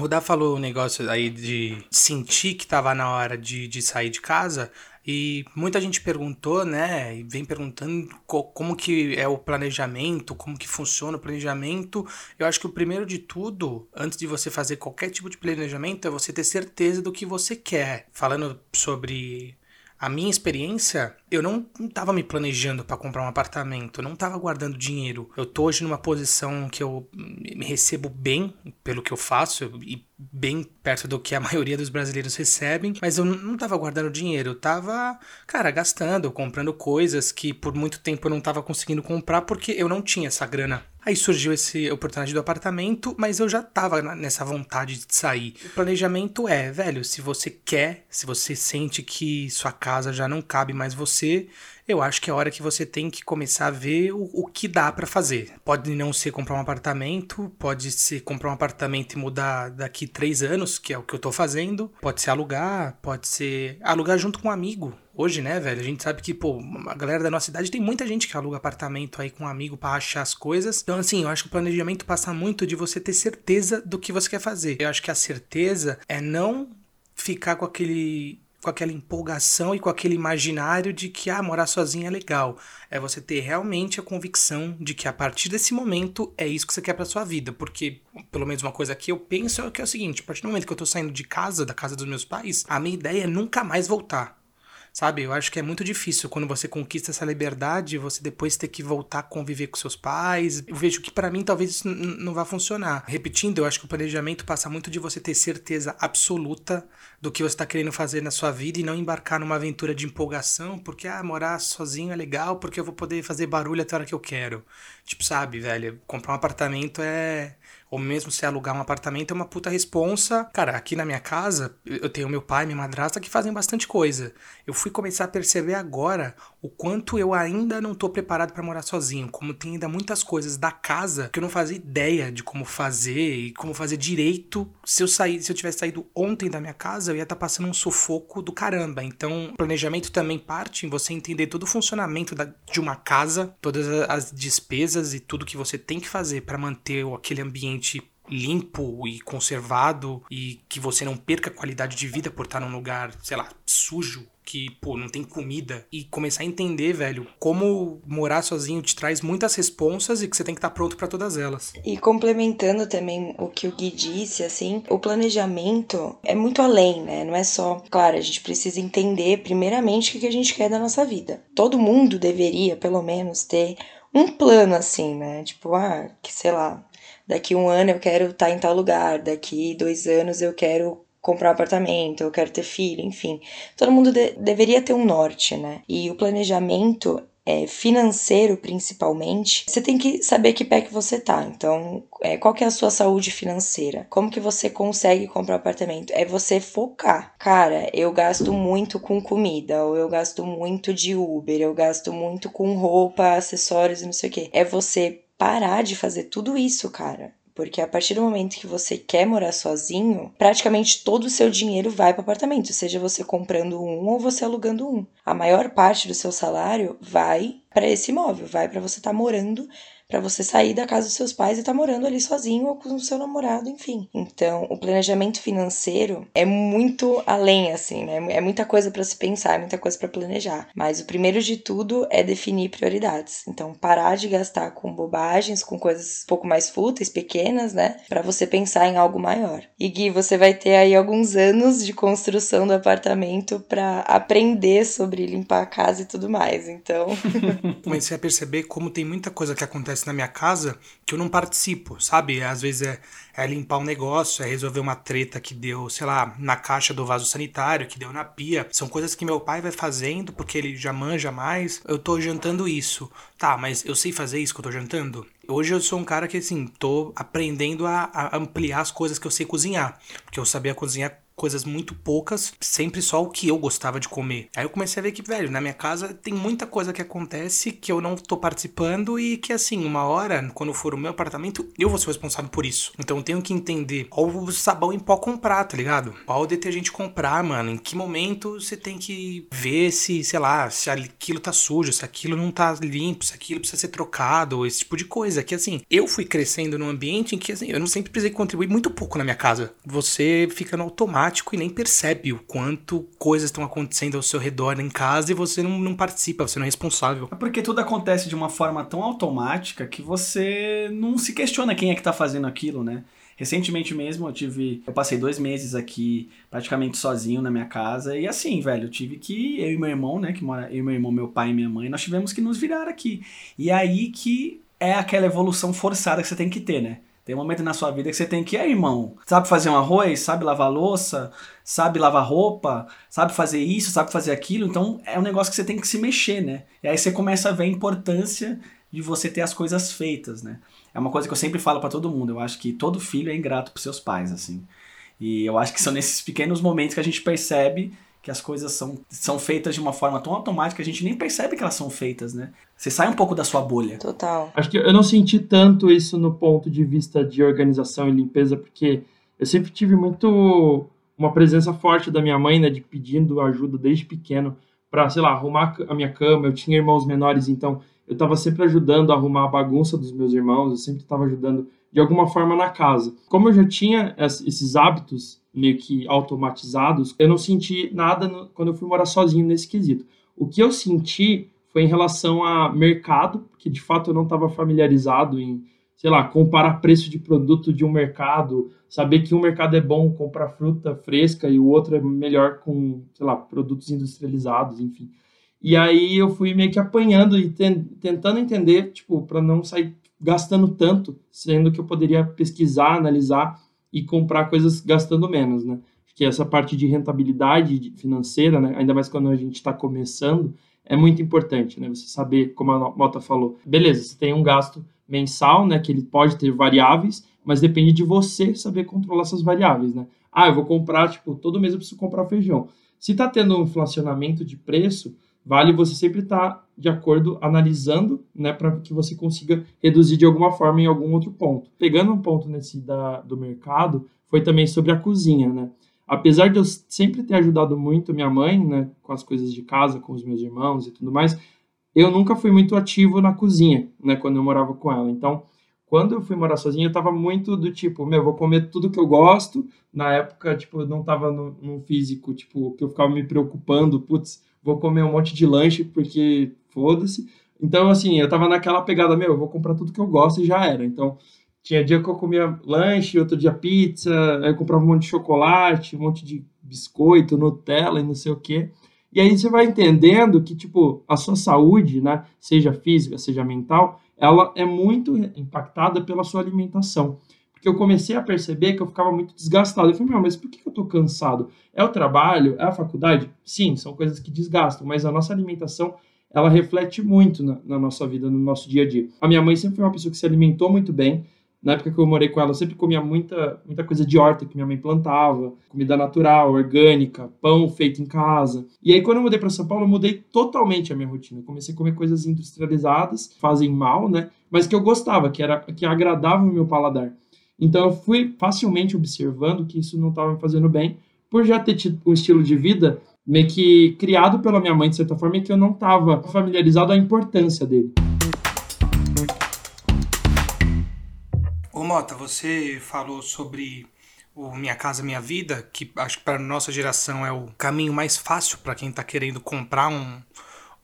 O Dá falou um negócio aí de sentir que estava na hora de, de sair de casa. E muita gente perguntou, né, e vem perguntando co como que é o planejamento, como que funciona o planejamento. Eu acho que o primeiro de tudo, antes de você fazer qualquer tipo de planejamento, é você ter certeza do que você quer. Falando sobre a minha experiência, eu não, estava me planejando para comprar um apartamento, eu não estava guardando dinheiro. Eu tô hoje numa posição que eu me recebo bem pelo que eu faço e bem perto do que a maioria dos brasileiros recebem, mas eu não tava guardando dinheiro, eu tava, cara, gastando, comprando coisas que por muito tempo eu não tava conseguindo comprar porque eu não tinha essa grana. Aí surgiu essa oportunidade do apartamento, mas eu já tava nessa vontade de sair. O planejamento é, velho, se você quer, se você sente que sua casa já não cabe mais você, eu acho que é a hora que você tem que começar a ver o, o que dá para fazer. Pode não ser comprar um apartamento, pode ser comprar um apartamento e mudar daqui três anos, que é o que eu tô fazendo. Pode ser alugar, pode ser alugar junto com um amigo. Hoje, né, velho, a gente sabe que, pô, a galera da nossa cidade tem muita gente que aluga apartamento aí com um amigo para achar as coisas. Então, assim, eu acho que o planejamento passa muito de você ter certeza do que você quer fazer. Eu acho que a certeza é não ficar com aquele com aquela empolgação e com aquele imaginário de que ah, morar sozinho é legal. É você ter realmente a convicção de que a partir desse momento é isso que você quer para sua vida, porque pelo menos uma coisa que eu penso é que é o seguinte, a partir do momento que eu tô saindo de casa, da casa dos meus pais, a minha ideia é nunca mais voltar. Sabe, eu acho que é muito difícil quando você conquista essa liberdade, você depois ter que voltar a conviver com seus pais. Eu vejo que para mim talvez isso não vá funcionar. Repetindo, eu acho que o planejamento passa muito de você ter certeza absoluta do que você está querendo fazer na sua vida e não embarcar numa aventura de empolgação, porque ah, morar sozinho é legal, porque eu vou poder fazer barulho até a hora que eu quero. Tipo, sabe, velho, comprar um apartamento é ou mesmo se alugar um apartamento é uma puta responsa. Cara, aqui na minha casa, eu tenho meu pai e minha madrasta que fazem bastante coisa. Eu fui começar a perceber agora o quanto eu ainda não tô preparado para morar sozinho, como tem ainda muitas coisas da casa que eu não fazia ideia de como fazer e como fazer direito. Se eu sair, se eu tivesse saído ontem da minha casa, eu ia estar tá passando um sufoco do caramba. Então, planejamento também parte em você entender todo o funcionamento da, de uma casa, todas as despesas e tudo que você tem que fazer para manter aquele ambiente limpo e conservado e que você não perca qualidade de vida por estar num lugar, sei lá, sujo, que, pô, não tem comida. E começar a entender, velho, como morar sozinho te traz muitas responsas e que você tem que estar pronto para todas elas. E complementando também o que o Gui disse, assim, o planejamento é muito além, né? Não é só, claro, a gente precisa entender primeiramente o que a gente quer da nossa vida. Todo mundo deveria, pelo menos, ter um plano assim, né? Tipo, ah, que sei lá, daqui um ano eu quero estar em tal lugar, daqui dois anos eu quero comprar um apartamento, eu quero ter filho, enfim. Todo mundo de deveria ter um norte, né? E o planejamento é, financeiro, principalmente, você tem que saber que pé que você tá. Então, é, qual que é a sua saúde financeira? Como que você consegue comprar um apartamento? É você focar. Cara, eu gasto muito com comida, ou eu gasto muito de Uber, eu gasto muito com roupa, acessórios não sei o quê. É você parar de fazer tudo isso, cara. Porque a partir do momento que você quer morar sozinho, praticamente todo o seu dinheiro vai para apartamento, seja você comprando um ou você alugando um. A maior parte do seu salário vai para esse imóvel, vai para você estar tá morando para você sair da casa dos seus pais e estar tá morando ali sozinho ou com o seu namorado, enfim. Então, o planejamento financeiro é muito além assim, né? É muita coisa para se pensar, é muita coisa para planejar. Mas o primeiro de tudo é definir prioridades. Então, parar de gastar com bobagens, com coisas um pouco mais fúteis, pequenas, né? Para você pensar em algo maior. E Gui, você vai ter aí alguns anos de construção do apartamento para aprender sobre limpar a casa e tudo mais. Então, comecei a perceber como tem muita coisa que acontece acontece na minha casa que eu não participo, sabe? Às vezes é, é limpar um negócio, é resolver uma treta que deu, sei lá, na caixa do vaso sanitário, que deu na pia. São coisas que meu pai vai fazendo porque ele já manja mais. Eu tô jantando isso. Tá, mas eu sei fazer isso que eu tô jantando? Hoje eu sou um cara que, assim, tô aprendendo a, a ampliar as coisas que eu sei cozinhar. Porque eu sabia cozinhar coisas muito poucas, sempre só o que eu gostava de comer. Aí eu comecei a ver que, velho, na minha casa tem muita coisa que acontece que eu não tô participando e que, assim, uma hora, quando for o meu apartamento, eu vou ser responsável por isso. Então eu tenho que entender qual o sabão em pó comprar, tá ligado? Qual o detergente comprar, mano. Em que momento você tem que ver se, sei lá, se aquilo tá sujo, se aquilo não tá limpo, se aquilo precisa ser trocado, esse tipo de coisa. Que, assim, eu fui crescendo num ambiente em que, assim, eu não sempre precisei contribuir muito pouco na minha casa. Você fica no automático automático e nem percebe o quanto coisas estão acontecendo ao seu redor em casa e você não, não participa, você não é responsável. É porque tudo acontece de uma forma tão automática que você não se questiona quem é que tá fazendo aquilo, né? Recentemente mesmo eu tive. Eu passei dois meses aqui praticamente sozinho na minha casa. E assim, velho, eu tive que. Eu e meu irmão, né? Que mora. Eu e meu irmão, meu pai e minha mãe, nós tivemos que nos virar aqui. E aí que é aquela evolução forçada que você tem que ter, né? Tem um momento na sua vida que você tem que, é irmão, sabe fazer um arroz, sabe lavar louça, sabe lavar roupa, sabe fazer isso, sabe fazer aquilo. Então é um negócio que você tem que se mexer, né? E aí você começa a ver a importância de você ter as coisas feitas, né? É uma coisa que eu sempre falo para todo mundo. Eu acho que todo filho é ingrato pros seus pais, assim. E eu acho que são nesses pequenos momentos que a gente percebe que as coisas são, são feitas de uma forma tão automática que a gente nem percebe que elas são feitas, né? Você sai um pouco da sua bolha. Total. Acho que eu não senti tanto isso no ponto de vista de organização e limpeza, porque eu sempre tive muito uma presença forte da minha mãe, né, de pedindo ajuda desde pequeno para, sei lá, arrumar a minha cama. Eu tinha irmãos menores, então eu estava sempre ajudando a arrumar a bagunça dos meus irmãos, eu sempre estava ajudando de alguma forma na casa. Como eu já tinha esses hábitos meio que automatizados, eu não senti nada no, quando eu fui morar sozinho nesse quesito. O que eu senti foi em relação a mercado, que de fato eu não estava familiarizado em, sei lá, comparar preço de produto de um mercado, saber que um mercado é bom comprar fruta fresca e o outro é melhor com, sei lá, produtos industrializados, enfim. E aí eu fui meio que apanhando e tentando entender, tipo, para não sair gastando tanto, sendo que eu poderia pesquisar, analisar e comprar coisas gastando menos, né? Que essa parte de rentabilidade financeira, né? ainda mais quando a gente está começando, é muito importante, né? Você saber, como a Mota falou, beleza, você tem um gasto mensal, né? Que ele pode ter variáveis, mas depende de você saber controlar essas variáveis, né? Ah, eu vou comprar, tipo, todo mês eu preciso comprar feijão. Se está tendo um inflacionamento de preço, vale você sempre estar tá de acordo, analisando, né, para que você consiga reduzir de alguma forma em algum outro ponto. Pegando um ponto nesse da, do mercado, foi também sobre a cozinha, né? Apesar de eu sempre ter ajudado muito minha mãe, né, com as coisas de casa, com os meus irmãos e tudo mais, eu nunca fui muito ativo na cozinha, né, quando eu morava com ela. Então, Quando eu fui morar sozinho, eu tava muito do tipo, meu, vou comer tudo que eu gosto. Na época, tipo, eu não tava num físico, tipo, que eu ficava me preocupando, putz, vou comer um monte de lanche porque foda-se. Então, assim, eu tava naquela pegada, meu, eu vou comprar tudo que eu gosto e já era. Então, tinha dia que eu comia lanche, outro dia pizza, aí eu comprava um monte de chocolate, um monte de biscoito, Nutella e não sei o quê. E aí você vai entendendo que, tipo, a sua saúde, né, seja física, seja mental, ela é muito impactada pela sua alimentação. Porque eu comecei a perceber que eu ficava muito desgastado. Eu falei, meu, mas por que eu tô cansado? É o trabalho? É a faculdade? Sim, são coisas que desgastam, mas a nossa alimentação, ela reflete muito na, na nossa vida, no nosso dia a dia. A minha mãe sempre foi uma pessoa que se alimentou muito bem, na época que eu morei com ela, eu sempre comia muita, muita coisa de horta que minha mãe plantava, comida natural, orgânica, pão feito em casa. E aí, quando eu mudei para São Paulo, eu mudei totalmente a minha rotina. Eu comecei a comer coisas industrializadas, fazem mal, né? Mas que eu gostava, que era que agradava o meu paladar. Então, eu fui facilmente observando que isso não estava me fazendo bem, por já ter tido um estilo de vida meio que criado pela minha mãe, de certa forma, e que eu não estava familiarizado à importância dele. Mota, você falou sobre o Minha Casa Minha Vida, que acho que para nossa geração é o caminho mais fácil para quem está querendo comprar um,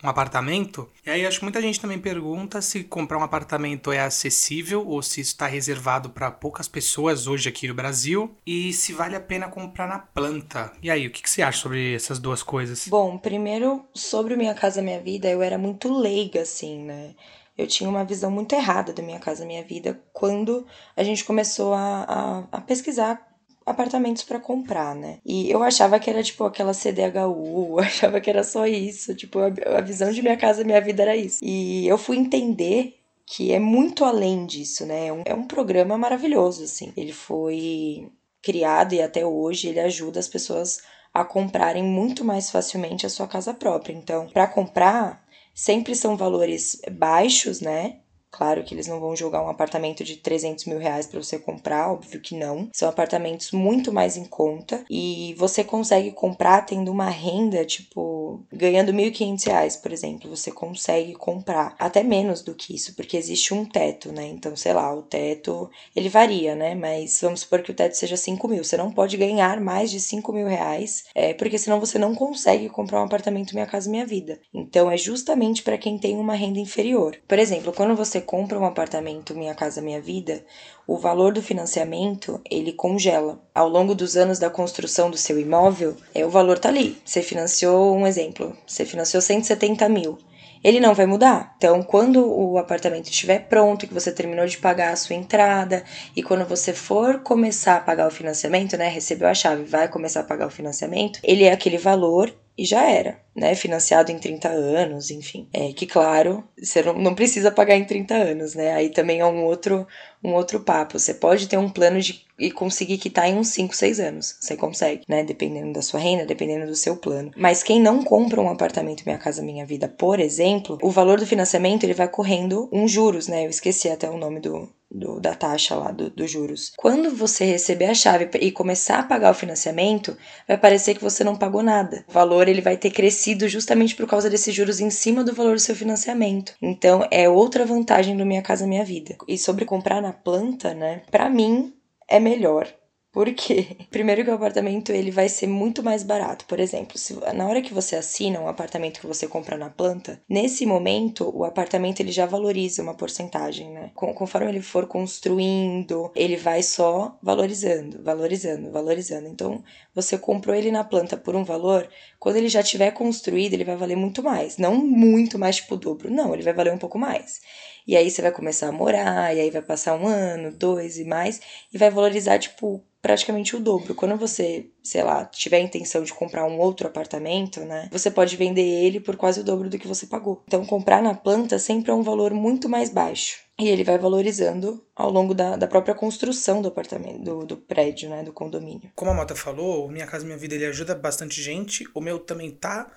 um apartamento. E aí acho que muita gente também pergunta se comprar um apartamento é acessível ou se isso está reservado para poucas pessoas hoje aqui no Brasil e se vale a pena comprar na planta. E aí, o que, que você acha sobre essas duas coisas? Bom, primeiro sobre Minha Casa Minha Vida, eu era muito leiga assim, né? eu tinha uma visão muito errada da minha casa, minha vida, quando a gente começou a, a, a pesquisar apartamentos para comprar, né? E eu achava que era tipo aquela CDHU, achava que era só isso, tipo, a, a visão de minha casa, minha vida era isso. E eu fui entender que é muito além disso, né? É um, é um programa maravilhoso, assim. Ele foi criado e até hoje ele ajuda as pessoas a comprarem muito mais facilmente a sua casa própria. Então, para comprar, Sempre são valores baixos, né? Claro que eles não vão jogar um apartamento de 300 mil reais para você comprar, óbvio que não. São apartamentos muito mais em conta e você consegue comprar tendo uma renda, tipo, ganhando 1.500 reais, por exemplo. Você consegue comprar até menos do que isso, porque existe um teto, né? Então, sei lá, o teto ele varia, né? Mas vamos supor que o teto seja 5 mil. Você não pode ganhar mais de 5 mil reais, é, porque senão você não consegue comprar um apartamento Minha Casa Minha Vida. Então, é justamente para quem tem uma renda inferior. Por exemplo, quando você compra um apartamento Minha Casa Minha Vida, o valor do financiamento ele congela. Ao longo dos anos da construção do seu imóvel, é, o valor tá ali. Você financiou, um exemplo, você financiou 170 mil. Ele não vai mudar. Então, quando o apartamento estiver pronto, que você terminou de pagar a sua entrada, e quando você for começar a pagar o financiamento, né? Recebeu a chave, vai começar a pagar o financiamento, ele é aquele valor e já era, né? Financiado em 30 anos, enfim. É que, claro, você não, precisa pagar em 30 anos, né? Aí também é um outro, um outro papo. Você pode ter um plano de e conseguir quitar em uns 5, 6 anos. Você consegue, né? Dependendo da sua renda, dependendo do seu plano. Mas quem não compra um apartamento Minha Casa Minha Vida, por exemplo, o valor do financiamento ele vai correndo uns juros, né? Eu esqueci até o nome do, do, da taxa lá dos do juros. Quando você receber a chave e começar a pagar o financiamento, vai parecer que você não pagou nada. O valor ele vai ter crescido justamente por causa desses juros em cima do valor do seu financiamento. Então é outra vantagem do Minha Casa Minha Vida. E sobre comprar na planta, né? Para mim é melhor por quê? Primeiro que o apartamento ele vai ser muito mais barato. Por exemplo, se, na hora que você assina um apartamento que você compra na planta, nesse momento o apartamento ele já valoriza uma porcentagem, né? conforme ele for construindo, ele vai só valorizando, valorizando, valorizando. Então, você comprou ele na planta por um valor, quando ele já tiver construído, ele vai valer muito mais. Não muito mais, tipo o dobro. Não, ele vai valer um pouco mais. E aí você vai começar a morar, e aí vai passar um ano, dois e mais, e vai valorizar, tipo, praticamente o dobro. Quando você, sei lá, tiver a intenção de comprar um outro apartamento, né, você pode vender ele por quase o dobro do que você pagou. Então, comprar na planta sempre é um valor muito mais baixo. E ele vai valorizando ao longo da, da própria construção do apartamento, do, do prédio, né, do condomínio. Como a Mota falou, o Minha Casa Minha Vida ele ajuda bastante gente. O meu também tá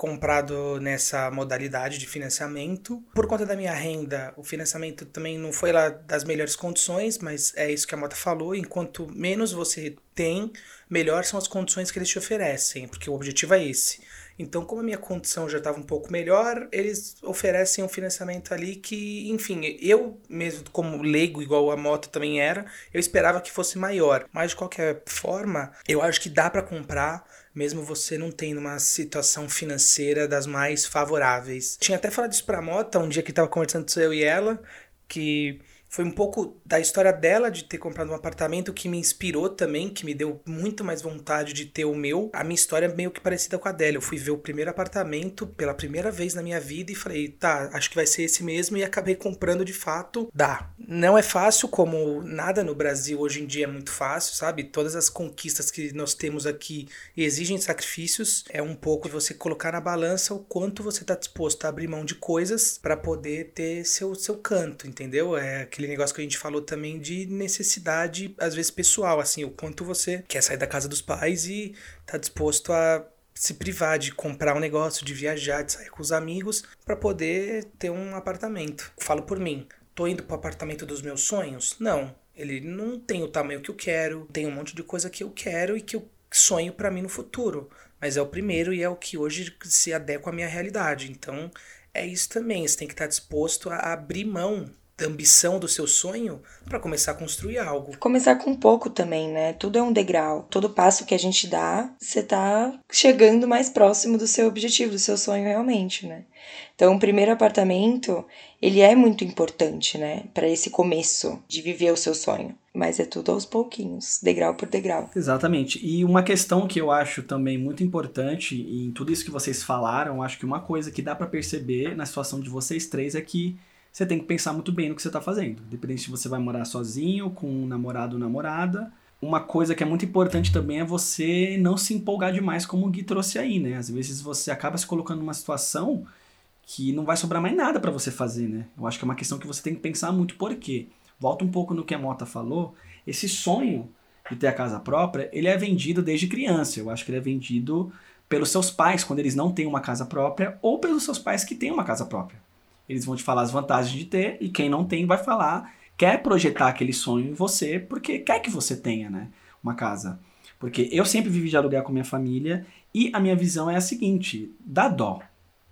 comprado nessa modalidade de financiamento. Por conta da minha renda, o financiamento também não foi lá das melhores condições, mas é isso que a Mota falou. Enquanto menos você tem, melhor são as condições que eles te oferecem, porque o objetivo é esse. Então, como a minha condição já estava um pouco melhor, eles oferecem um financiamento ali que, enfim, eu mesmo como leigo, igual a moto também era, eu esperava que fosse maior. Mas de qualquer forma, eu acho que dá para comprar mesmo você não tendo uma situação financeira das mais favoráveis. Tinha até falado isso pra Mota um dia que tava conversando com eu e ela, que foi um pouco da história dela de ter comprado um apartamento que me inspirou também, que me deu muito mais vontade de ter o meu. A minha história é meio que parecida com a dela. Eu fui ver o primeiro apartamento pela primeira vez na minha vida e falei, tá, acho que vai ser esse mesmo e acabei comprando de fato. Dá. Não é fácil, como nada no Brasil hoje em dia é muito fácil, sabe? Todas as conquistas que nós temos aqui exigem sacrifícios. É um pouco de você colocar na balança o quanto você está disposto a abrir mão de coisas para poder ter seu, seu canto, entendeu? É aquele negócio que a gente falou também de necessidade, às vezes pessoal, assim, o quanto você quer sair da casa dos pais e tá disposto a se privar de comprar um negócio, de viajar, de sair com os amigos para poder ter um apartamento. Falo por mim, tô indo pro apartamento dos meus sonhos? Não, ele não tem o tamanho que eu quero, tem um monte de coisa que eu quero e que eu sonho para mim no futuro, mas é o primeiro e é o que hoje se adequa à minha realidade. Então, é isso também, você tem que estar disposto a abrir mão ambição do seu sonho para começar a construir algo. Começar com pouco também, né? Tudo é um degrau. Todo passo que a gente dá, você tá chegando mais próximo do seu objetivo, do seu sonho realmente, né? Então, o primeiro apartamento, ele é muito importante, né, para esse começo de viver o seu sonho. Mas é tudo aos pouquinhos, degrau por degrau. Exatamente. E uma questão que eu acho também muito importante em tudo isso que vocês falaram, acho que uma coisa que dá para perceber na situação de vocês três é que você tem que pensar muito bem no que você está fazendo. Independente se você vai morar sozinho, com um namorado ou namorada. Uma coisa que é muito importante também é você não se empolgar demais, como o Gui trouxe aí, né? Às vezes você acaba se colocando numa situação que não vai sobrar mais nada para você fazer, né? Eu acho que é uma questão que você tem que pensar muito por quê. Volta um pouco no que a Mota falou. Esse sonho de ter a casa própria, ele é vendido desde criança. Eu acho que ele é vendido pelos seus pais quando eles não têm uma casa própria ou pelos seus pais que têm uma casa própria. Eles vão te falar as vantagens de ter e quem não tem vai falar, quer projetar aquele sonho em você porque quer que você tenha, né, uma casa. Porque eu sempre vivi de aluguel com minha família e a minha visão é a seguinte, dá dó.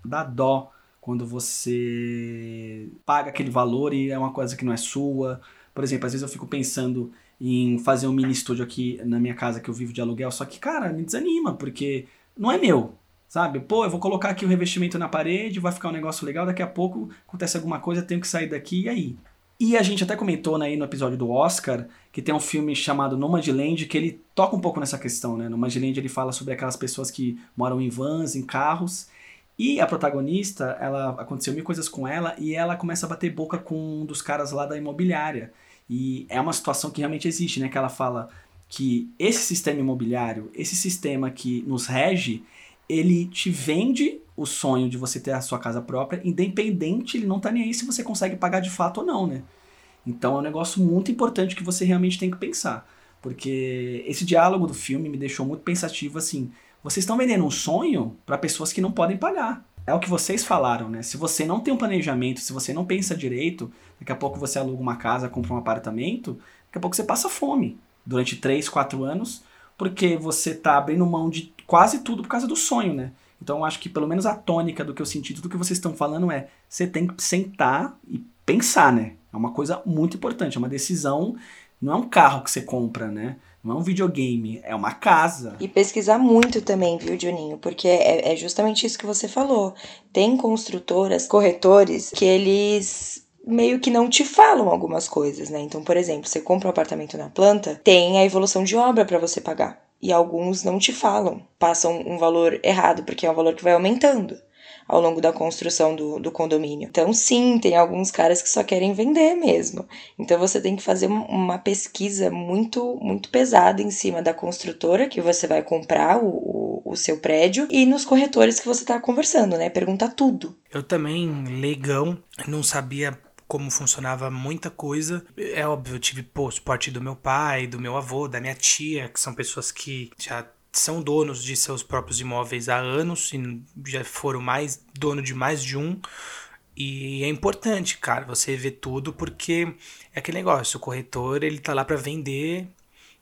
Dá dó quando você paga aquele valor e é uma coisa que não é sua. Por exemplo, às vezes eu fico pensando em fazer um mini estúdio aqui na minha casa que eu vivo de aluguel, só que, cara, me desanima, porque não é meu. Sabe? Pô, eu vou colocar aqui o revestimento na parede, vai ficar um negócio legal, daqui a pouco acontece alguma coisa, tenho que sair daqui, e aí? E a gente até comentou né, aí no episódio do Oscar que tem um filme chamado Nomadland que ele toca um pouco nessa questão, né? Nomadland ele fala sobre aquelas pessoas que moram em vans, em carros, e a protagonista, ela aconteceu mil coisas com ela e ela começa a bater boca com um dos caras lá da imobiliária. E é uma situação que realmente existe, né? Que ela fala que esse sistema imobiliário, esse sistema que nos rege, ele te vende o sonho de você ter a sua casa própria, independente, ele não tá nem aí se você consegue pagar de fato ou não, né? Então é um negócio muito importante que você realmente tem que pensar. Porque esse diálogo do filme me deixou muito pensativo assim. Vocês estão vendendo um sonho para pessoas que não podem pagar. É o que vocês falaram, né? Se você não tem um planejamento, se você não pensa direito, daqui a pouco você aluga uma casa, compra um apartamento, daqui a pouco você passa fome durante 3, 4 anos, porque você tá abrindo mão de quase tudo por causa do sonho, né? Então eu acho que pelo menos a tônica do que eu senti, tudo que vocês estão falando é você tem que sentar e pensar, né? É uma coisa muito importante, é uma decisão, não é um carro que você compra, né? Não é um videogame, é uma casa. E pesquisar muito também, viu, Juninho? Porque é, é justamente isso que você falou. Tem construtoras, corretores, que eles meio que não te falam algumas coisas, né? Então, por exemplo, você compra um apartamento na planta, tem a evolução de obra para você pagar. E alguns não te falam, passam um valor errado, porque é um valor que vai aumentando ao longo da construção do, do condomínio. Então, sim, tem alguns caras que só querem vender mesmo. Então, você tem que fazer uma pesquisa muito, muito pesada em cima da construtora que você vai comprar o, o, o seu prédio e nos corretores que você está conversando, né? Perguntar tudo. Eu também, leigão, não sabia como funcionava muita coisa. É óbvio, eu tive pô, suporte do meu pai, do meu avô, da minha tia, que são pessoas que já são donos de seus próprios imóveis há anos e já foram mais dono de mais de um. E é importante, cara, você ver tudo porque é aquele negócio, o corretor, ele tá lá para vender,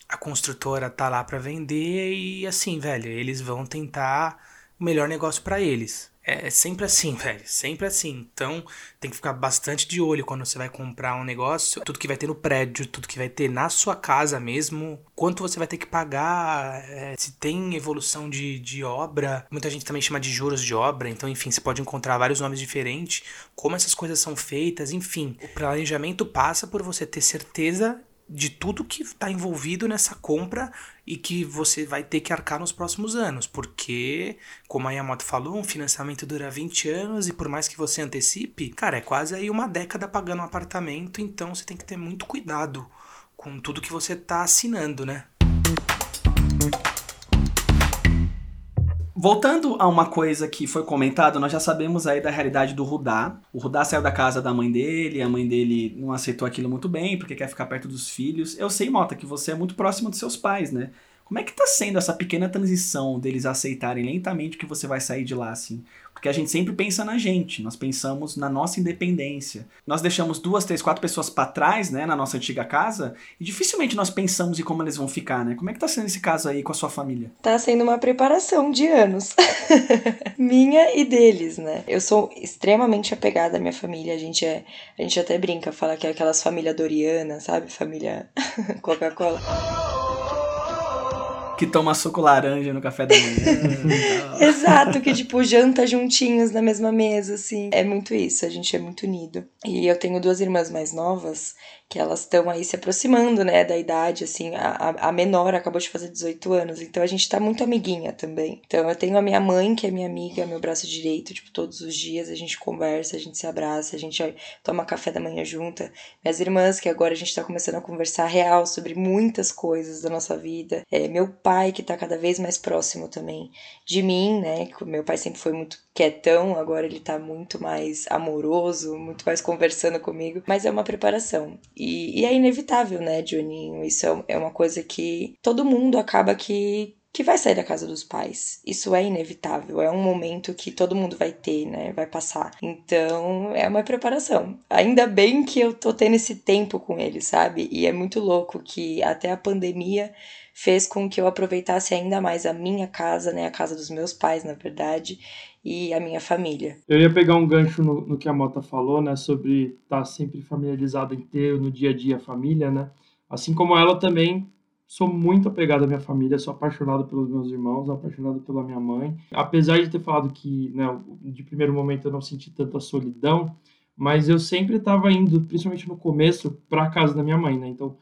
a construtora tá lá para vender e assim, velho, eles vão tentar o melhor negócio para eles. É sempre assim, velho. Sempre assim. Então, tem que ficar bastante de olho quando você vai comprar um negócio. Tudo que vai ter no prédio, tudo que vai ter na sua casa mesmo. Quanto você vai ter que pagar. É, se tem evolução de, de obra. Muita gente também chama de juros de obra. Então, enfim, você pode encontrar vários nomes diferentes. Como essas coisas são feitas. Enfim, o planejamento passa por você ter certeza de tudo que está envolvido nessa compra e que você vai ter que arcar nos próximos anos, porque, como a Yamato falou, um financiamento dura 20 anos e por mais que você antecipe, cara, é quase aí uma década pagando um apartamento, então você tem que ter muito cuidado com tudo que você está assinando, né? Voltando a uma coisa que foi comentado, nós já sabemos aí da realidade do Rudá. O Rudá saiu da casa da mãe dele, a mãe dele não aceitou aquilo muito bem, porque quer ficar perto dos filhos. Eu sei, Mota, que você é muito próximo dos seus pais, né? Como é que tá sendo essa pequena transição deles aceitarem lentamente que você vai sair de lá, assim? Porque a gente sempre pensa na gente, nós pensamos na nossa independência. Nós deixamos duas, três, quatro pessoas para trás, né, na nossa antiga casa, e dificilmente nós pensamos em como eles vão ficar, né? Como é que tá sendo esse caso aí com a sua família? Tá sendo uma preparação de anos. minha e deles, né? Eu sou extremamente apegada à minha família, a gente é, a gente até brinca, fala que é aquelas família Doriana, sabe? Família Coca-Cola que toma suco laranja no café da manhã. Exato, que tipo, janta juntinhos na mesma mesa, assim. É muito isso, a gente é muito unido. E eu tenho duas irmãs mais novas que elas estão aí se aproximando, né, da idade, assim, a, a menor acabou de fazer 18 anos, então a gente tá muito amiguinha também. Então eu tenho a minha mãe, que é minha amiga, meu braço direito, tipo, todos os dias a gente conversa, a gente se abraça, a gente toma café da manhã junta. Minhas irmãs, que agora a gente tá começando a conversar real sobre muitas coisas da nossa vida. É, meu pai, que tá cada vez mais próximo também de mim, né, meu pai sempre foi muito quietão, agora ele tá muito mais amoroso, muito mais conversando comigo, mas é uma preparação. E, e é inevitável, né, Johninho? Isso é, é uma coisa que todo mundo acaba que que vai sair da casa dos pais. Isso é inevitável, é um momento que todo mundo vai ter, né? Vai passar. Então, é uma preparação. Ainda bem que eu tô tendo esse tempo com ele, sabe? E é muito louco que até a pandemia fez com que eu aproveitasse ainda mais a minha casa, né? A casa dos meus pais, na verdade, e a minha família. Eu ia pegar um gancho no, no que a Mota falou, né, sobre estar tá sempre familiarizado ter no dia a dia a família, né? Assim como ela também sou muito apegado à minha família, sou apaixonado pelos meus irmãos, apaixonado pela minha mãe. Apesar de ter falado que, né, de primeiro momento eu não senti tanta solidão, mas eu sempre estava indo, principalmente no começo, para casa da minha mãe, né? Então,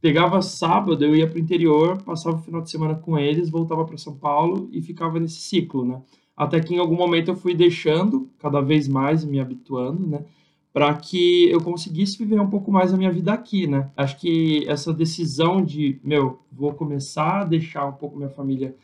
pegava sábado, eu ia para o interior, passava o final de semana com eles, voltava para São Paulo e ficava nesse ciclo, né? Até que em algum momento eu fui deixando cada vez mais, me habituando, né? Para que eu conseguisse viver um pouco mais a minha vida aqui, né? Acho que essa decisão de, meu, vou começar a deixar um pouco minha família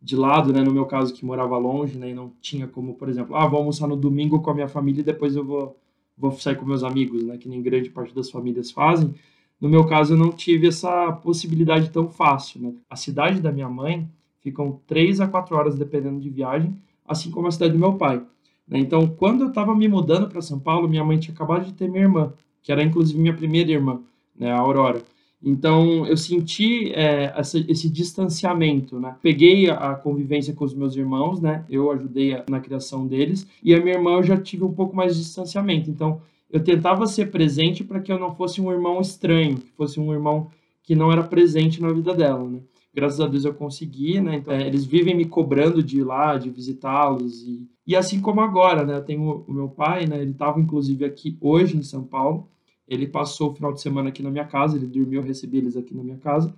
de lado, né? No meu caso, que morava longe, né? E não tinha como, por exemplo, ah, vou almoçar no domingo com a minha família e depois eu vou, vou sair com meus amigos, né? Que nem grande parte das famílias fazem. No meu caso, eu não tive essa possibilidade tão fácil, né? A cidade da minha mãe ficam três a quatro horas dependendo de viagem assim como a cidade do meu pai. Né? Então, quando eu estava me mudando para São Paulo, minha mãe tinha acabado de ter minha irmã, que era inclusive minha primeira irmã, né, a Aurora. Então, eu senti é, essa, esse distanciamento, né? Peguei a, convivência com os meus irmãos, né? Eu ajudei a, na criação deles. E a minha irmã eu já tive um pouco mais de distanciamento. Então, eu tentava ser presente para que eu não fosse um irmão estranho, que fosse um irmão que não era presente na vida dela, né? Graças a Deus eu consegui, né? Então, é, eles vivem me cobrando de ir lá, de visitá-los e, e assim como agora, né? Eu tenho o meu pai, né? Ele estava inclusive aqui hoje em São Paulo. Ele passou o final de semana aqui na minha casa, ele dormiu, eu recebi eles aqui na minha casa.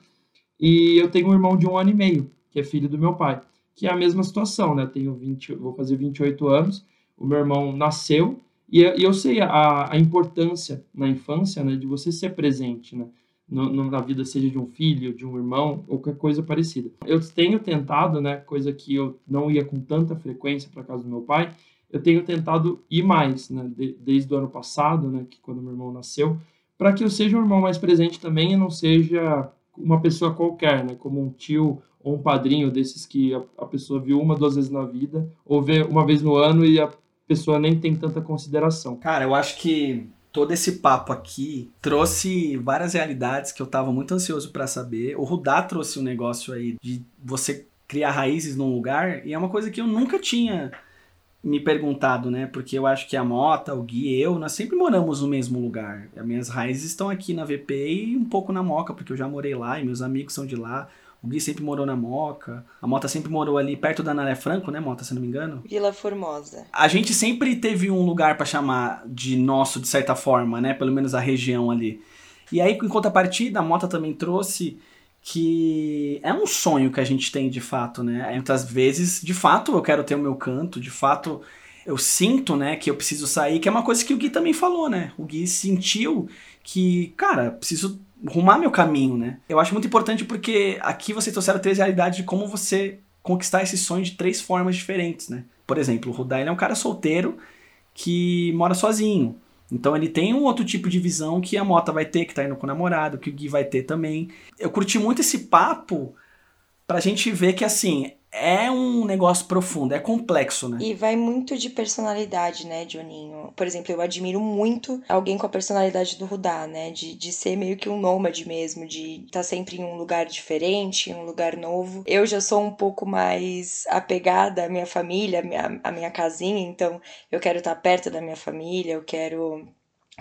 E eu tenho um irmão de um ano e meio, que é filho do meu pai, que é a mesma situação, né? Eu tenho 20, vou fazer 28 anos. O meu irmão nasceu e, eu sei a, a importância na infância, né, de você ser presente, né? No, na vida, seja de um filho, de um irmão, ou qualquer coisa parecida. Eu tenho tentado, né, coisa que eu não ia com tanta frequência para casa do meu pai, eu tenho tentado ir mais, né, de, desde o ano passado, né, que quando meu irmão nasceu, para que eu seja um irmão mais presente também e não seja uma pessoa qualquer, né, como um tio ou um padrinho desses que a, a pessoa viu uma, duas vezes na vida, ou vê uma vez no ano e a pessoa nem tem tanta consideração. Cara, eu acho que todo esse papo aqui trouxe várias realidades que eu tava muito ansioso para saber. O Rudá trouxe um negócio aí de você criar raízes num lugar, e é uma coisa que eu nunca tinha me perguntado, né? Porque eu acho que a Mota, o Gui e eu, nós sempre moramos no mesmo lugar. As minhas raízes estão aqui na VP e um pouco na Moca, porque eu já morei lá e meus amigos são de lá. O Gui sempre morou na Moca. A Mota sempre morou ali perto da Naré Franco, né, Mota, se não me engano? Vila Formosa. A gente sempre teve um lugar para chamar de nosso, de certa forma, né? Pelo menos a região ali. E aí, em contrapartida, a Mota também trouxe que é um sonho que a gente tem de fato, né? Muitas vezes, de fato, eu quero ter o meu canto, de fato, eu sinto, né, que eu preciso sair, que é uma coisa que o Gui também falou, né? O Gui sentiu que, cara, preciso rumar meu caminho, né? Eu acho muito importante porque aqui você trouxeram três realidades de como você conquistar esse sonho de três formas diferentes, né? Por exemplo, o Rudá, é um cara solteiro que mora sozinho. Então ele tem um outro tipo de visão que a Mota vai ter, que tá indo com o namorado, que o Gui vai ter também. Eu curti muito esse papo pra gente ver que assim, é um negócio profundo, é complexo, né? E vai muito de personalidade, né, Johninho? Por exemplo, eu admiro muito alguém com a personalidade do Rudá, né? De, de ser meio que um nômade mesmo, de estar tá sempre em um lugar diferente, em um lugar novo. Eu já sou um pouco mais apegada à minha família, à minha, à minha casinha, então eu quero estar tá perto da minha família, eu quero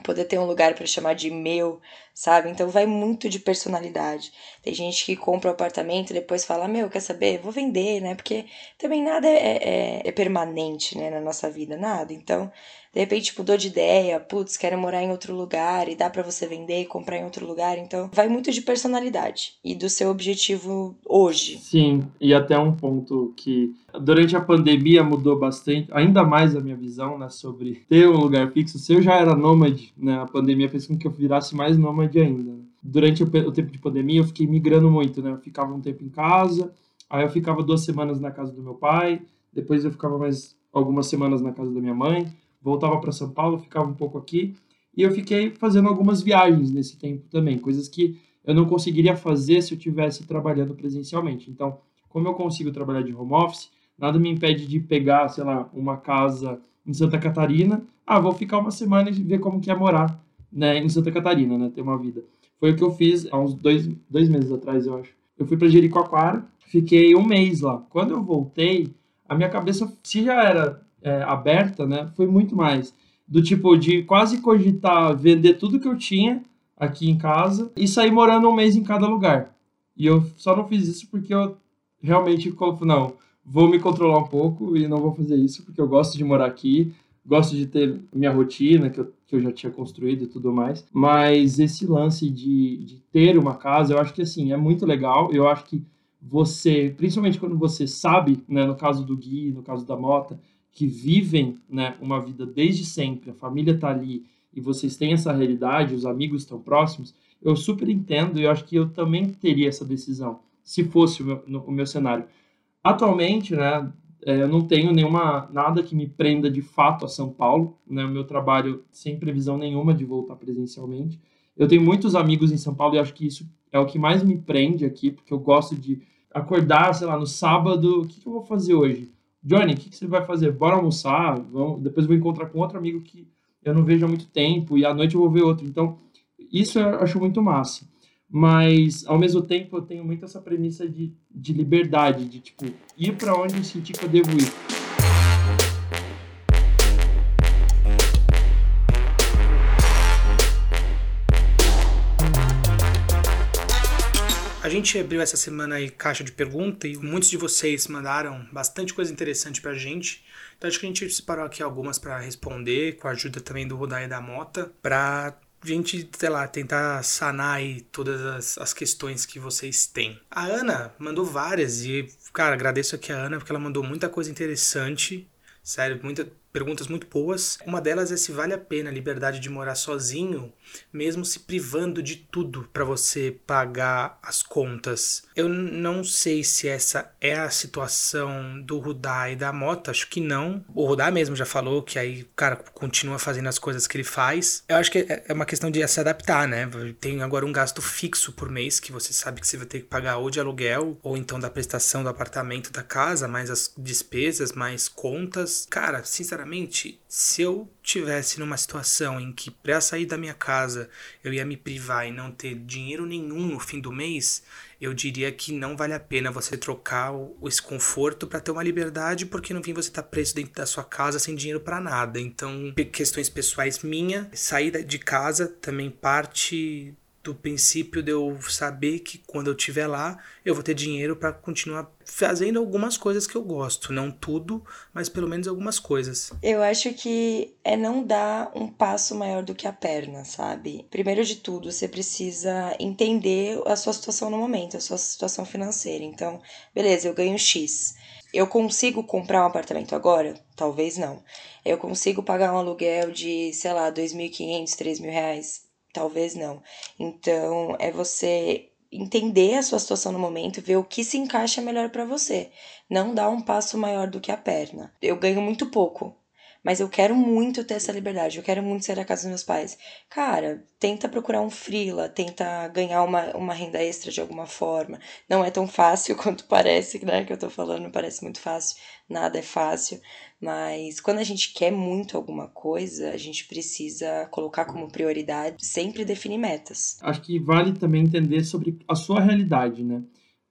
poder ter um lugar para chamar de meu, sabe? Então vai muito de personalidade. Tem gente que compra um apartamento e depois fala, meu, quer saber? Vou vender, né? Porque também nada é, é, é permanente, né, na nossa vida, nada. Então de repente mudou de ideia, putz, quero morar em outro lugar e dá para você vender comprar em outro lugar. Então, vai muito de personalidade e do seu objetivo hoje. Sim, e até um ponto que durante a pandemia mudou bastante, ainda mais a minha visão, né, sobre ter um lugar fixo. Se eu já era nômade, né, a pandemia fez com que eu virasse mais nômade ainda. Durante o, o tempo de pandemia, eu fiquei migrando muito, né? Eu ficava um tempo em casa, aí eu ficava duas semanas na casa do meu pai, depois eu ficava mais algumas semanas na casa da minha mãe voltava para São Paulo, ficava um pouco aqui, e eu fiquei fazendo algumas viagens nesse tempo também, coisas que eu não conseguiria fazer se eu tivesse trabalhando presencialmente. Então, como eu consigo trabalhar de home office, nada me impede de pegar, sei lá, uma casa em Santa Catarina. Ah, vou ficar uma semana e ver como que é morar né, em Santa Catarina, né, ter uma vida. Foi o que eu fiz há uns dois, dois meses atrás, eu acho. Eu fui para Jericoacoara, fiquei um mês lá. Quando eu voltei, a minha cabeça, se já era é, aberta, né, foi muito mais. Do tipo de quase cogitar vender tudo que eu tinha aqui em casa e sair morando um mês em cada lugar. E eu só não fiz isso porque eu realmente, não, vou me controlar um pouco e não vou fazer isso porque eu gosto de morar aqui, gosto de ter minha rotina que eu, que eu já tinha construído e tudo mais. Mas esse lance de, de ter uma casa, eu acho que assim, é muito legal. Eu acho que você, principalmente quando você sabe, né, no caso do Gui, no caso da Mota, que vivem né, uma vida desde sempre, a família está ali e vocês têm essa realidade, os amigos estão próximos, eu super entendo e eu acho que eu também teria essa decisão, se fosse o meu, no, o meu cenário. Atualmente, né, é, eu não tenho nenhuma nada que me prenda de fato a São Paulo, né, o meu trabalho sem previsão nenhuma de voltar presencialmente. Eu tenho muitos amigos em São Paulo e acho que isso é o que mais me prende aqui, porque eu gosto de acordar, sei lá, no sábado, o que, que eu vou fazer hoje? Johnny, o que, que, você vai fazer? Bora almoçar? Vamos... Depois eu vou encontrar com outro amigo que eu não vejo há muito tempo e à noite eu vou ver outro. Então, isso eu acho muito massa. Mas, ao mesmo tempo, eu tenho muito essa premissa de, de liberdade, de, tipo, ir para onde eu sentir que eu devo ir. Gente abriu essa semana aí caixa de pergunta e muitos de vocês mandaram bastante coisa interessante pra gente. Então acho que a gente separou aqui algumas para responder, com a ajuda também do Rodai da Mota, pra gente, sei lá, tentar sanar aí todas as, as questões que vocês têm. A Ana mandou várias e, cara, agradeço aqui a Ana porque ela mandou muita coisa interessante. Sério, muita, perguntas muito boas. Uma delas é se vale a pena a liberdade de morar sozinho, mesmo se privando de tudo para você pagar as contas. Eu não sei se essa é a situação do Rudá e da Mota, acho que não. O Rudá mesmo já falou que aí o cara continua fazendo as coisas que ele faz. Eu acho que é, é uma questão de se adaptar, né? Tem agora um gasto fixo por mês que você sabe que você vai ter que pagar ou de aluguel ou então da prestação do apartamento da casa, mais as despesas, mais contas. Cara, sinceramente sinceramente, se eu tivesse numa situação em que para sair da minha casa eu ia me privar e não ter dinheiro nenhum no fim do mês, eu diria que não vale a pena você trocar o, esse conforto para ter uma liberdade, porque no fim você tá preso dentro da sua casa sem dinheiro para nada. Então, questões pessoais minha, sair de casa também parte do princípio de eu saber que quando eu estiver lá, eu vou ter dinheiro para continuar fazendo algumas coisas que eu gosto, não tudo, mas pelo menos algumas coisas. Eu acho que é não dar um passo maior do que a perna, sabe? Primeiro de tudo, você precisa entender a sua situação no momento, a sua situação financeira. Então, beleza, eu ganho X. Eu consigo comprar um apartamento agora? Talvez não. Eu consigo pagar um aluguel de, sei lá, 2.500, 3.000 reais? Talvez não. Então, é você entender a sua situação no momento, ver o que se encaixa melhor para você. Não dar um passo maior do que a perna. Eu ganho muito pouco, mas eu quero muito ter essa liberdade, eu quero muito sair da casa dos meus pais. Cara, tenta procurar um freela, tenta ganhar uma, uma renda extra de alguma forma. Não é tão fácil quanto parece, né? Que eu tô falando, parece muito fácil. Nada é fácil. Mas quando a gente quer muito alguma coisa, a gente precisa colocar como prioridade sempre definir metas. Acho que vale também entender sobre a sua realidade, né?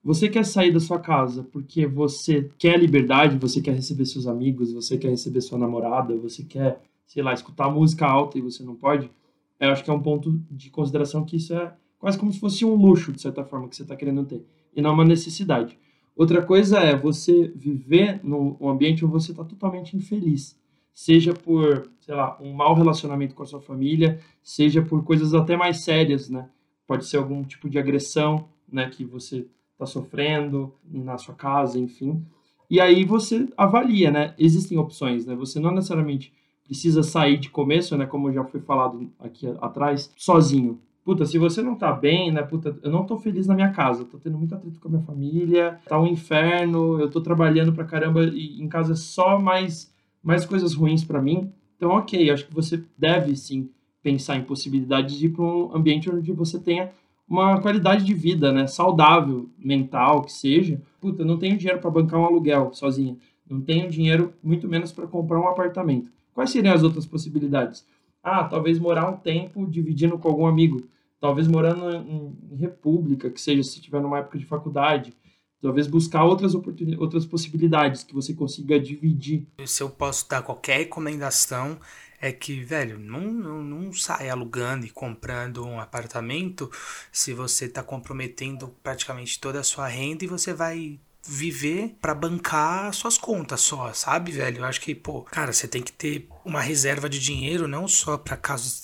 Você quer sair da sua casa porque você quer liberdade, você quer receber seus amigos, você quer receber sua namorada, você quer, sei lá, escutar música alta e você não pode. Eu acho que é um ponto de consideração que isso é quase como se fosse um luxo, de certa forma, que você está querendo ter, e não uma necessidade. Outra coisa é você viver num ambiente onde você está totalmente infeliz. Seja por, sei lá, um mau relacionamento com a sua família, seja por coisas até mais sérias, né? Pode ser algum tipo de agressão, né, que você está sofrendo na sua casa, enfim. E aí você avalia, né? Existem opções, né? Você não necessariamente precisa sair de começo, né? Como já foi falado aqui atrás, sozinho. Puta, se você não tá bem, né? Puta, eu não tô feliz na minha casa. Tô tendo muito atrito com a minha família. Tá um inferno. Eu tô trabalhando pra caramba e em casa é só mais, mais coisas ruins para mim. Então, ok, acho que você deve sim pensar em possibilidades de ir para um ambiente onde você tenha uma qualidade de vida, né, saudável, mental, que seja. Puta, não tenho dinheiro para bancar um aluguel sozinha. Não tenho dinheiro, muito menos para comprar um apartamento. Quais seriam as outras possibilidades? Ah, talvez morar um tempo dividindo com algum amigo. Talvez morando em, república, que seja se estiver numa época de faculdade. Talvez buscar outras, oportunidades, outras possibilidades que você consiga dividir. Se eu posso dar qualquer recomendação, é que, velho, não, não, sai alugando e comprando um apartamento se você está comprometendo praticamente toda a sua renda e você vai viver para bancar suas contas só, sabe, velho? Eu acho que, pô, cara, você tem que ter uma reserva de dinheiro não só para caso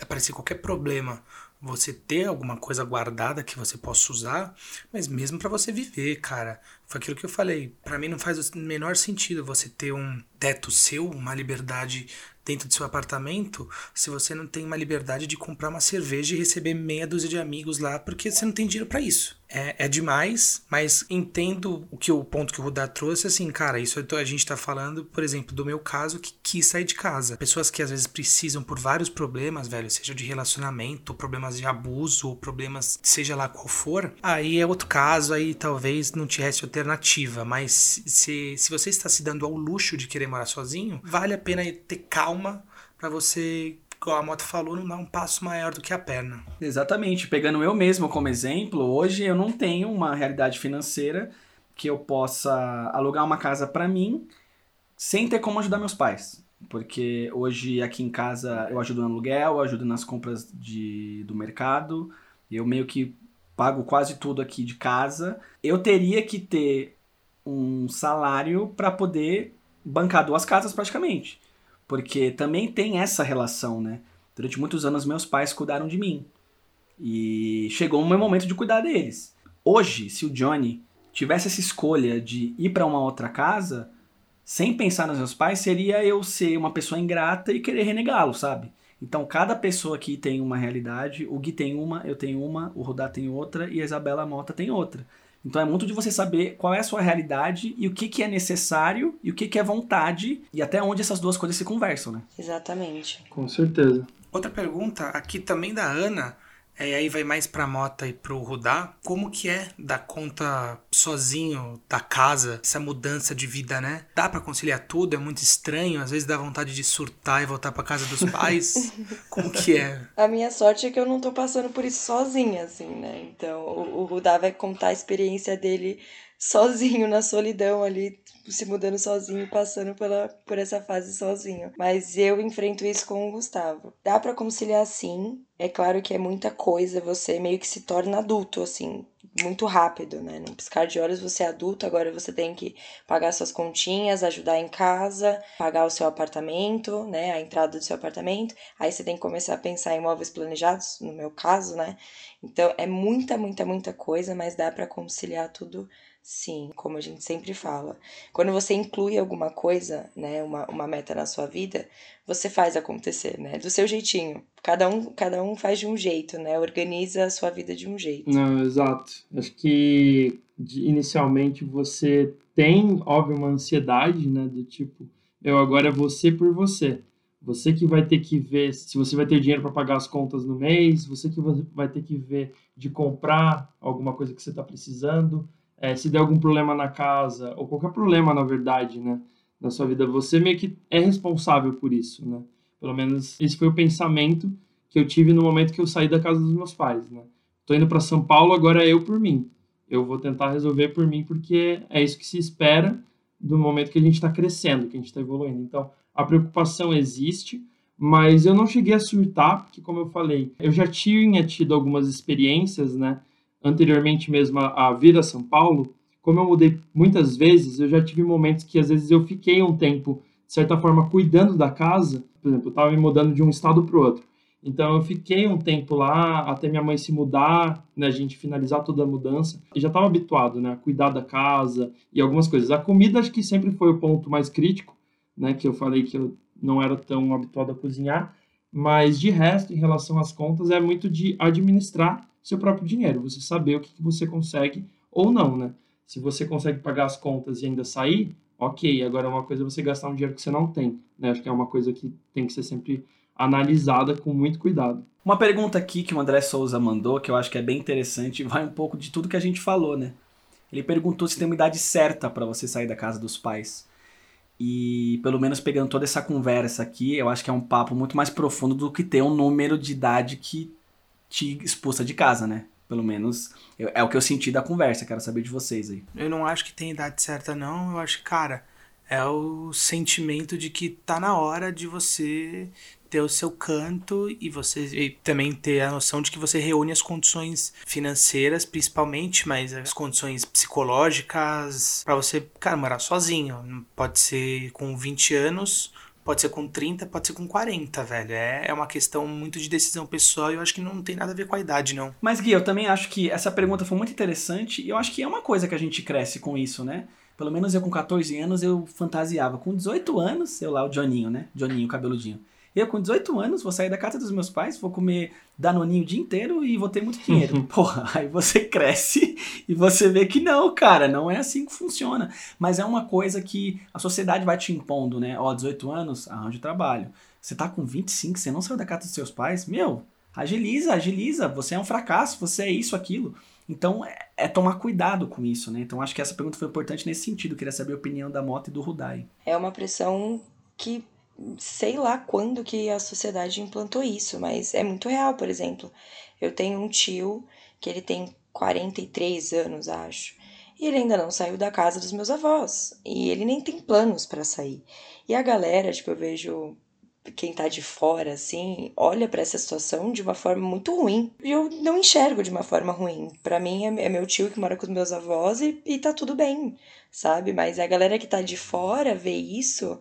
aparecer qualquer problema você ter alguma coisa guardada que você possa usar, mas mesmo para você viver, cara. Foi aquilo que eu falei. Para mim não faz o menor sentido você ter um teto seu, uma liberdade dentro do seu apartamento, se você não tem uma liberdade de comprar uma cerveja e receber meia dúzia de amigos lá, porque você não tem dinheiro para isso. É, é demais, mas entendo o que o ponto que o Rudá trouxe, assim, cara, isso a gente tá falando, por exemplo, do meu caso que quis sair de casa. Pessoas que às vezes precisam por vários problemas, velho, seja de relacionamento, problemas de abuso, problemas, seja lá qual for, aí é outro caso, aí talvez não te reste alternativa, mas se, se você está se dando ao luxo de querer morar sozinho, vale a pena ter calma para você igual a moto falou, não dá um passo maior do que a perna. Exatamente. Pegando eu mesmo como exemplo, hoje eu não tenho uma realidade financeira que eu possa alugar uma casa para mim sem ter como ajudar meus pais. Porque hoje aqui em casa eu ajudo no aluguel, eu ajudo nas compras de, do mercado, eu meio que pago quase tudo aqui de casa. Eu teria que ter um salário para poder bancar duas casas praticamente. Porque também tem essa relação, né? Durante muitos anos meus pais cuidaram de mim. E chegou o meu momento de cuidar deles. Hoje, se o Johnny tivesse essa escolha de ir para uma outra casa, sem pensar nos meus pais, seria eu ser uma pessoa ingrata e querer renegá-lo, sabe? Então, cada pessoa aqui tem uma realidade. O Gui tem uma, eu tenho uma, o Rodá tem outra e a Isabela Mota tem outra. Então é muito de você saber qual é a sua realidade e o que, que é necessário e o que, que é vontade e até onde essas duas coisas se conversam, né? Exatamente. Com certeza. Outra pergunta aqui também da Ana. É, aí vai mais pra Mota e pro Rudá. Como que é dar conta sozinho da casa, essa mudança de vida, né? Dá para conciliar tudo? É muito estranho? Às vezes dá vontade de surtar e voltar pra casa dos pais? Como que é? A minha sorte é que eu não tô passando por isso sozinha, assim, né? Então, o, o Rudá vai contar a experiência dele sozinho na solidão ali, se mudando sozinho, passando pela, por essa fase sozinho. Mas eu enfrento isso com o Gustavo. Dá para conciliar sim. É claro que é muita coisa, você meio que se torna adulto, assim, muito rápido, né? Num piscar de olhos você é adulto, agora você tem que pagar suas continhas, ajudar em casa, pagar o seu apartamento, né? A entrada do seu apartamento. Aí você tem que começar a pensar em móveis planejados, no meu caso, né? Então é muita, muita, muita coisa, mas dá para conciliar tudo Sim, como a gente sempre fala. Quando você inclui alguma coisa, né, uma, uma meta na sua vida, você faz acontecer, né? Do seu jeitinho. Cada um, cada um faz de um jeito, né? Organiza a sua vida de um jeito. Não, exato. Acho que inicialmente você tem, óbvio, uma ansiedade, né? Do tipo, eu agora é você por você. Você que vai ter que ver se você vai ter dinheiro para pagar as contas no mês, você que vai ter que ver de comprar alguma coisa que você está precisando é, se der algum problema na casa, ou qualquer problema, na verdade, né, na sua vida, você meio que é responsável por isso, né? Pelo menos esse foi o pensamento que eu tive no momento que eu saí da casa dos meus pais, né? Tô indo para São Paulo, agora é eu por mim. Eu vou tentar resolver por mim porque é isso que se espera do momento que a gente está crescendo, que a gente está evoluindo. Então, a preocupação existe, mas eu não cheguei a surtar, porque, como eu falei, eu já tinha tido algumas experiências, né? Anteriormente mesmo a, a vir a São Paulo, como eu mudei muitas vezes, eu já tive momentos que às vezes eu fiquei um tempo, de certa forma, cuidando da casa. Por exemplo, eu estava me mudando de um estado para o outro. Então eu fiquei um tempo lá até minha mãe se mudar, né, a gente finalizar toda a mudança. E já estava habituado, né, a cuidar da casa e algumas coisas. A comida acho que sempre foi o ponto mais crítico, né, que eu falei que eu não era tão habituado a cozinhar. Mas de resto, em relação às contas, é muito de administrar seu próprio dinheiro, você saber o que, você consegue ou não, né? Se você consegue pagar as contas e ainda sair, ok. Agora, uma coisa é você gastar um dinheiro que você não tem, né? Acho que é uma coisa que tem que ser sempre analisada com muito cuidado. Uma pergunta aqui que o André Souza mandou, que eu acho que é bem interessante, vai um pouco de tudo que a gente falou, né? Ele perguntou se tem uma idade certa para você sair da casa dos pais. E pelo menos pegando toda essa conversa aqui, eu acho que é um papo muito mais profundo do que ter um número de idade que te expulsa de casa, né? Pelo menos eu, é o que eu senti da conversa, quero saber de vocês aí. Eu não acho que tem idade certa, não. Eu acho que, cara, é o sentimento de que tá na hora de você ter o seu canto e você e também ter a noção de que você reúne as condições financeiras, principalmente, mas as condições psicológicas para você, cara, morar sozinho. Pode ser com 20 anos Pode ser com 30, pode ser com 40, velho. É, é uma questão muito de decisão pessoal e eu acho que não tem nada a ver com a idade, não. Mas, Gui, eu também acho que essa pergunta foi muito interessante e eu acho que é uma coisa que a gente cresce com isso, né? Pelo menos eu com 14 anos eu fantasiava. Com 18 anos, eu lá, o Johninho, né? Johninho, cabeludinho. Eu, com 18 anos, vou sair da casa dos meus pais, vou comer danoninho o dia inteiro e vou ter muito dinheiro. Porra, aí você cresce e você vê que não, cara, não é assim que funciona. Mas é uma coisa que a sociedade vai te impondo, né? Ó, 18 anos, arranje trabalho. Você tá com 25, você não saiu da casa dos seus pais? Meu, agiliza, agiliza. Você é um fracasso, você é isso, aquilo. Então, é, é, tomar cuidado com isso, né? Então, acho que essa pergunta foi importante nesse sentido. queria saber a opinião da Mota e do Rudai. É uma pressão que sei lá quando que a sociedade implantou isso, mas é muito real, por exemplo. Eu tenho um tio que ele tem 43 anos, acho. E ele ainda não saiu da casa dos meus avós. E ele nem tem planos para sair. E a galera, tipo, eu vejo quem tá de fora, assim, olha para essa situação de uma forma muito ruim. E eu não enxergo de uma forma ruim. para mim é, é, meu tio que mora com os meus avós e, e tá tudo bem, sabe? Mas a galera que tá de fora vê isso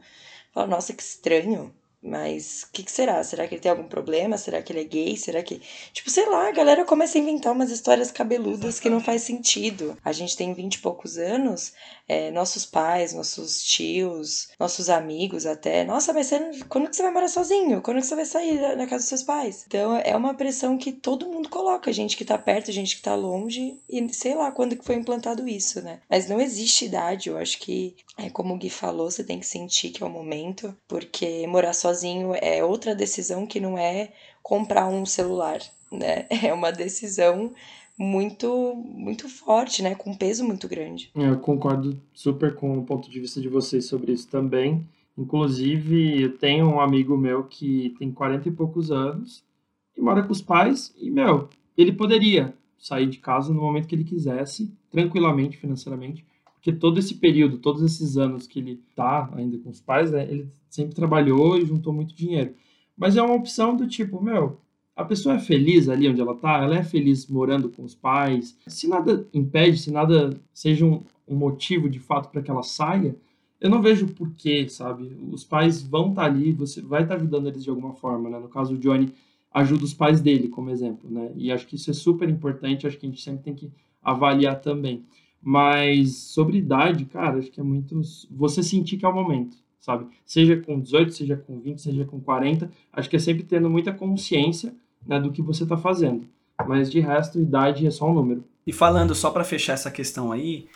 Fala, nossa, que estranho. Mas o que, que, será? Será que ele tem algum problema? Será que ele é gay? Será que. Tipo, sei lá, a galera começa a inventar umas histórias cabeludas que não faz sentido. A gente tem vinte e poucos anos, é, nossos pais, nossos tios, nossos amigos até. Nossa, mas você, quando que você vai morar sozinho? Quando que você vai sair da, casa dos seus pais? Então é uma pressão que todo mundo coloca, gente que tá perto, gente que tá longe, e sei lá quando que foi implantado isso, né? Mas não existe idade, eu acho que é como o Gui falou, você tem que sentir que é o momento, porque morar sozinho é outra decisão que não é comprar um celular, né? É uma decisão muito muito forte, né? Com um peso muito grande. Eu concordo super com o ponto de vista de vocês sobre isso também. Inclusive, eu tenho um amigo meu que tem 40 e poucos anos e mora com os pais e, meu, ele poderia sair de casa no momento que ele quisesse, tranquilamente, financeiramente, porque todo esse período, todos esses anos que ele tá ainda com os pais, né, ele sempre trabalhou e juntou muito dinheiro. Mas é uma opção do tipo, meu, a pessoa é feliz ali onde ela tá, ela é feliz morando com os pais. Se nada impede, se nada seja um, um motivo de fato para que ela saia, eu não vejo porquê, sabe? Os pais vão estar tá ali, você vai estar tá ajudando eles de alguma forma, né? No caso, o Johnny ajuda os pais dele, como exemplo, né? E acho que isso é super importante, acho que a gente sempre tem que avaliar também. Mas sobre idade, cara, acho que é muito. Você sentir que é o momento sabe? Seja com 18, seja com 20, seja com 40, acho que é sempre tendo muita consciência né, do que você está fazendo. Mas de resto, idade é só um número. E falando só para fechar essa questão aí,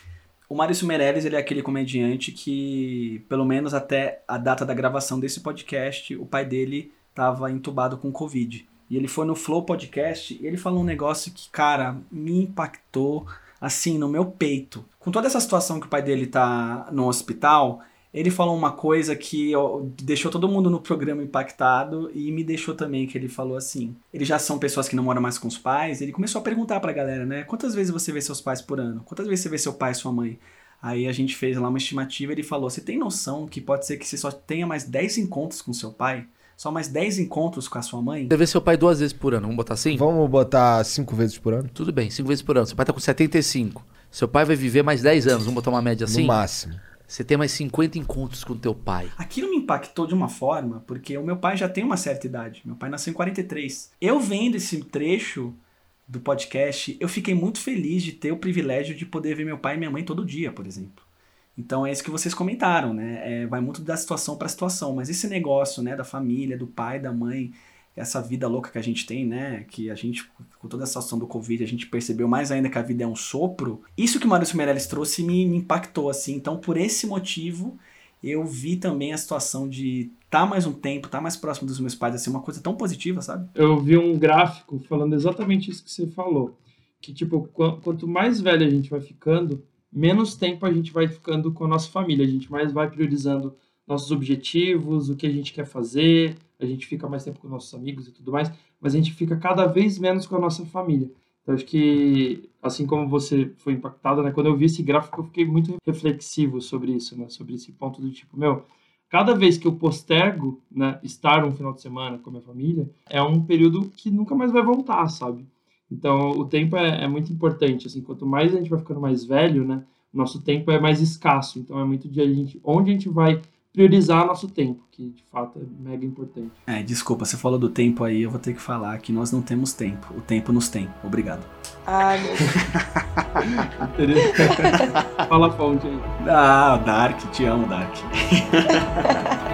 o Maurício Meirelles ele é aquele comediante que, pelo menos até a data da gravação desse podcast, o pai dele estava entubado com Covid. E ele foi no Flow Podcast e ele falou um negócio que, cara, me impactou assim no meu peito. Com toda essa situação que o pai dele tá no hospital, ele falou uma coisa que ó, deixou todo mundo no programa impactado e me deixou também, que ele falou assim, eles já são pessoas que não moram mais com os pais, ele começou a perguntar pra galera, né, quantas vezes você vê seus pais por ano? Quantas vezes você vê seu pai e sua mãe? Aí a gente fez lá uma estimativa e ele falou, você tem noção que pode ser que você só tenha mais 10 encontros com seu pai? Só mais 10 encontros com a sua mãe? Você vê seu pai duas vezes por ano, vamos botar assim? Vamos botar cinco vezes por ano? Tudo bem, cinco vezes por ano. Seu pai tá com 75. Seu pai vai viver mais 10 anos, vamos botar uma média assim? No máximo. Você tem mais 50 encontros com teu pai. Aquilo me impactou de uma forma, porque o meu pai já tem uma certa idade. Meu pai nasceu em 43. Eu vendo esse trecho do podcast, eu fiquei muito feliz de ter o privilégio de poder ver meu pai e minha mãe todo dia, por exemplo. Então é isso que vocês comentaram, né? É, vai muito da situação para situação, mas esse negócio, né, da família, do pai, da mãe, essa vida louca que a gente tem, né? Que a gente, com toda a situação do Covid, a gente percebeu mais ainda que a vida é um sopro. Isso que o Maurício Meirelles trouxe me, me impactou, assim. Então, por esse motivo, eu vi também a situação de tá mais um tempo, estar tá mais próximo dos meus pais, assim, uma coisa tão positiva, sabe? Eu vi um gráfico falando exatamente isso que você falou. Que, tipo, quanto mais velho a gente vai ficando, menos tempo a gente vai ficando com a nossa família. A gente mais vai priorizando nossos objetivos, o que a gente quer fazer, a gente fica mais tempo com nossos amigos e tudo mais, mas a gente fica cada vez menos com a nossa família. Então, acho que, assim como você foi impactado, né, quando eu vi esse gráfico, eu fiquei muito reflexivo sobre isso, né, sobre esse ponto do tipo, meu, cada vez que eu postergo né, estar um final de semana com a minha família, é um período que nunca mais vai voltar, sabe? Então, o tempo é, é muito importante, assim, quanto mais a gente vai ficando mais velho, né, nosso tempo é mais escasso, então é muito de a gente, onde a gente vai priorizar nosso tempo, que de fato é mega importante. É, desculpa, você falou do tempo aí, eu vou ter que falar que nós não temos tempo. O tempo nos tem. Obrigado. Ah, meu Fala a fonte aí. Ah, Dark, te amo, Dark.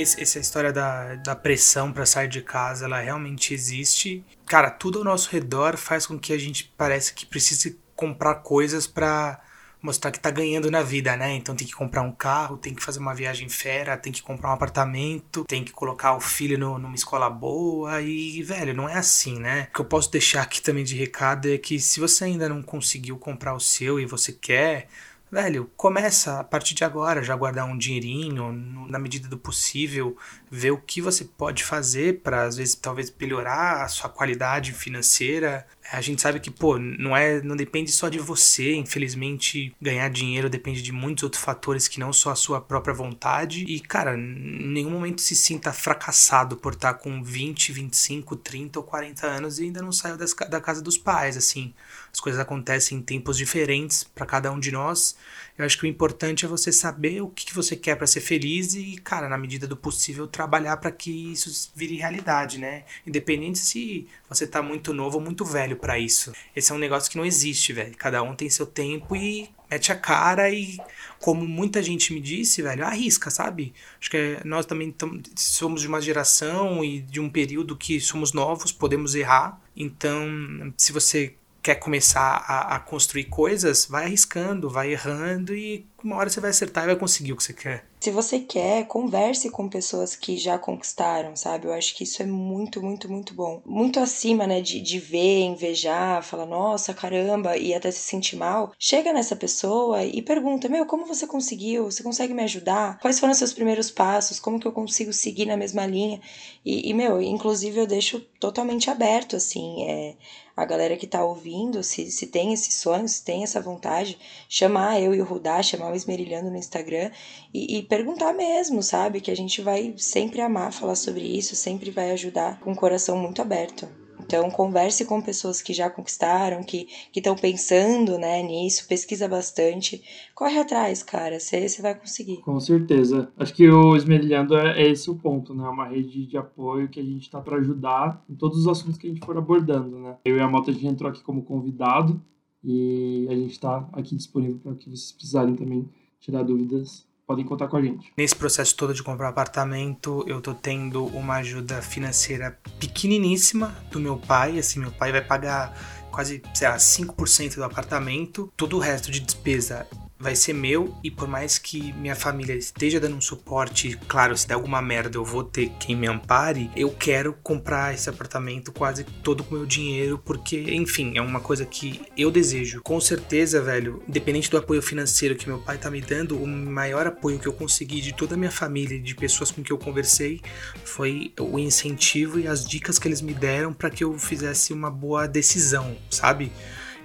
essa história da, da pressão para sair de casa, ela realmente existe. Cara, tudo ao nosso redor faz com que a gente parece que precise comprar coisas para mostrar que tá ganhando na vida, né? Então tem que comprar um carro, tem que fazer uma viagem fera, tem que comprar um apartamento, tem que colocar o filho no, numa escola boa e, velho, não é assim, né? O que eu posso deixar aqui também de recado é que se você ainda não conseguiu comprar o seu e você quer, velho, começa a partir de agora já guardar um dinheirinho, na medida do possível, ver o que você pode fazer para às vezes talvez melhorar a sua qualidade financeira. A gente sabe que, pô, não é, não depende só de você, infelizmente, ganhar dinheiro depende de muitos outros fatores que não só a sua própria vontade. E, cara, em nenhum momento se sinta fracassado por estar com 20, 25, 30 ou 40 anos e ainda não saiu das, da casa dos pais, assim. As coisas acontecem em tempos diferentes para cada um de nós. Eu acho que o importante é você saber o que, que você quer para ser feliz e, cara, na medida do possível, trabalhar para que isso vire realidade, né? Independente se você tá muito novo ou muito velho para isso. Esse é um negócio que não existe, velho. Cada um tem seu tempo e mete a cara e, como muita gente me disse, velho, arrisca, sabe? Acho que nós também somos de uma geração e de um período que somos novos, podemos errar. Então, se você quer começar a, a construir coisas, vai arriscando, vai errando e uma hora você vai acertar e vai conseguir o que você quer. Se você quer, converse com pessoas que já conquistaram, sabe? Eu acho que isso é muito, muito, muito bom. Muito acima, né, de, de ver, invejar, falar, nossa, caramba, e até se sentir mal. Chega nessa pessoa e pergunta, meu, como você conseguiu? Você consegue me ajudar? Quais foram os seus primeiros passos? Como que eu consigo seguir na mesma linha? E, e meu, inclusive eu deixo totalmente aberto, assim, é, a galera que tá ouvindo, se, se tem esse sonho, se tem essa vontade, chamar eu e o Rudá, chamar o Esmerilhando no Instagram e, e, perguntar mesmo, sabe? Que a gente vai sempre amar falar sobre isso, sempre vai ajudar com o coração muito aberto. Então, converse com pessoas que já conquistaram, que estão pensando né, nisso, pesquisa bastante. Corre atrás, cara, você vai conseguir. Com certeza. Acho que o Esmerilhando é, é esse o ponto, né? Uma rede de apoio que a gente está para ajudar em todos os assuntos que a gente for abordando, né? Eu e a Mota, a gente entrou aqui como convidado e a gente está aqui disponível para que vocês precisarem também tirar dúvidas podem contar com a gente. Nesse processo todo de comprar um apartamento, eu tô tendo uma ajuda financeira pequeniníssima do meu pai, assim, meu pai vai pagar quase, sei lá, 5% do apartamento. Todo o resto de despesa vai ser meu e por mais que minha família esteja dando um suporte, claro, se der alguma merda eu vou ter quem me ampare, eu quero comprar esse apartamento quase todo com meu dinheiro, porque, enfim, é uma coisa que eu desejo. Com certeza, velho, independente do apoio financeiro que meu pai tá me dando, o maior apoio que eu consegui de toda a minha família e de pessoas com que eu conversei foi o incentivo e as dicas que eles me deram para que eu fizesse uma boa decisão, sabe?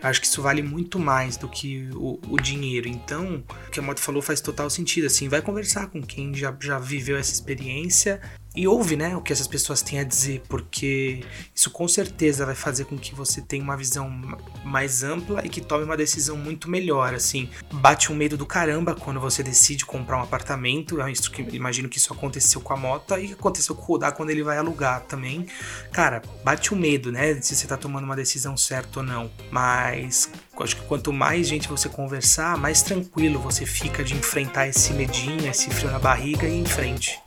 Acho que isso vale muito mais do que o, o, dinheiro. Então, o que a Moto falou faz total sentido. Assim, vai conversar com quem já, já viveu essa experiência e ouve, né, o que essas pessoas têm a dizer, porque isso com certeza vai fazer com que você tenha uma visão mais ampla e que tome uma decisão muito melhor, assim. Bate um medo do caramba quando você decide comprar um apartamento, é que imagino que isso aconteceu com a Mota e aconteceu com o Rodar quando ele vai alugar também. Cara, bate um medo, né, se você tá tomando uma decisão certa ou não, mas acho que quanto mais gente você conversar, mais tranquilo você fica de enfrentar esse medinho, esse frio na barriga e em frente.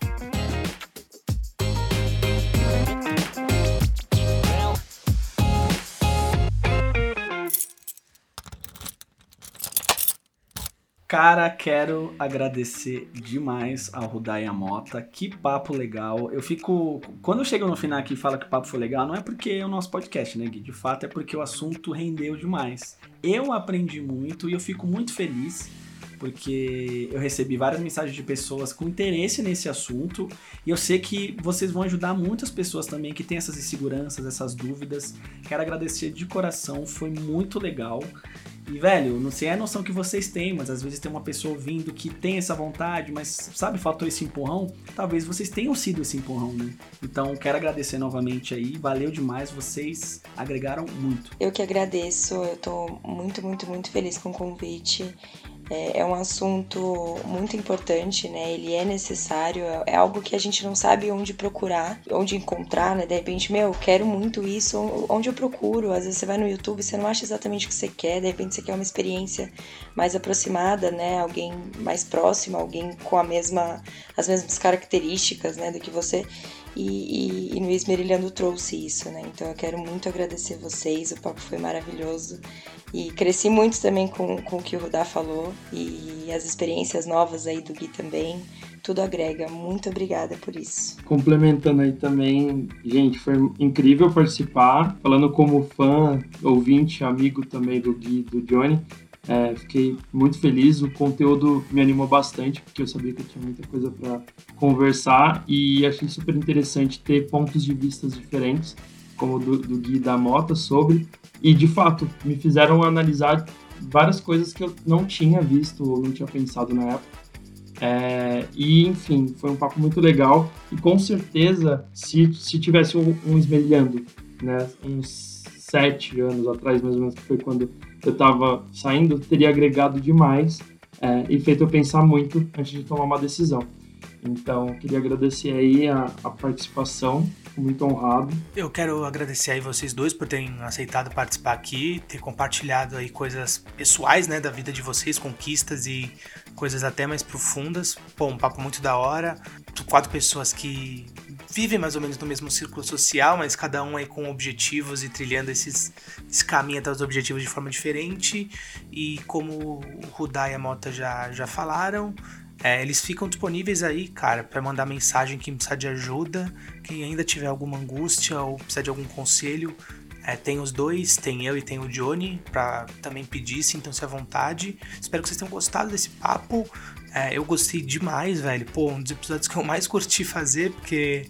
Cara, quero agradecer demais ao Rudai Mota. Que papo legal. Eu fico. Quando eu chego no final aqui e falo que o papo foi legal, não é porque é o nosso podcast, né, Gui? De fato, é porque o assunto rendeu demais. Eu aprendi muito e eu fico muito feliz porque eu recebi várias mensagens de pessoas com interesse nesse assunto e eu sei que vocês vão ajudar muitas pessoas também que têm essas inseguranças, essas dúvidas. Quero agradecer de coração, foi muito legal. E, velho, não sei a noção que vocês têm, mas às vezes tem uma pessoa ouvindo que tem essa vontade, mas, sabe, faltou esse empurrão. Talvez vocês tenham sido esse empurrão, né? Então, quero agradecer novamente aí. Valeu demais, vocês agregaram muito. Eu que agradeço, eu tô muito, muito, muito feliz com o convite. É, é, um assunto muito importante, né? Ele é necessário, é, é algo que a gente não sabe onde procurar, onde encontrar, né? De repente, meu, quero muito isso, onde eu procuro? Às vezes você vai no YouTube, você não acha exatamente o que você quer, de repente você quer uma experiência mais aproximada, né? Alguém mais próximo, alguém com a mesma, as mesmas características, né, do que você. E, e, e no Esmerilhando trouxe isso, né? Então eu quero muito agradecer vocês, o papo foi maravilhoso. E cresci muito também com, com o que o Rudá falou e as experiências novas aí do Gui também. Tudo agrega. Muito obrigada por isso. Complementando aí também, gente, foi incrível participar. Falando como fã, ouvinte, amigo também do Gui do Johnny. É, fiquei muito feliz, o conteúdo me animou bastante, porque eu sabia que eu tinha muita coisa para conversar e achei super interessante ter pontos de vistas diferentes, como do, do Gui da Mota, sobre e de fato, me fizeram analisar várias coisas que eu não tinha visto ou não tinha pensado na época. É, e enfim, foi um papo muito legal. E com certeza, se, se tivesse um, um esmelhando, né, uns sete anos atrás, mais ou menos, que foi quando eu estava saindo, teria agregado demais é, e feito eu pensar muito antes de tomar uma decisão. Então, queria agradecer aí a, a participação muito honrado. Eu quero agradecer aí vocês dois por terem aceitado participar aqui, ter compartilhado aí coisas pessoais, né, da vida de vocês, conquistas e coisas até mais profundas. Pô, um papo muito da hora. Quatro pessoas que vivem mais ou menos no mesmo círculo social, mas cada um aí com objetivos e trilhando esses, esse caminho até os objetivos de forma diferente. E como o Rudá e a Mota já, já falaram, é, eles ficam disponíveis aí, cara, para mandar mensagem quem precisa de ajuda, quem ainda tiver alguma angústia ou precisa de algum conselho. É, tem os dois, tem eu e tem o Johnny, pra também pedir, sintam-se à vontade. Espero que vocês tenham gostado desse papo. É, eu gostei demais, velho. Pô, um dos episódios que eu mais curti fazer, porque,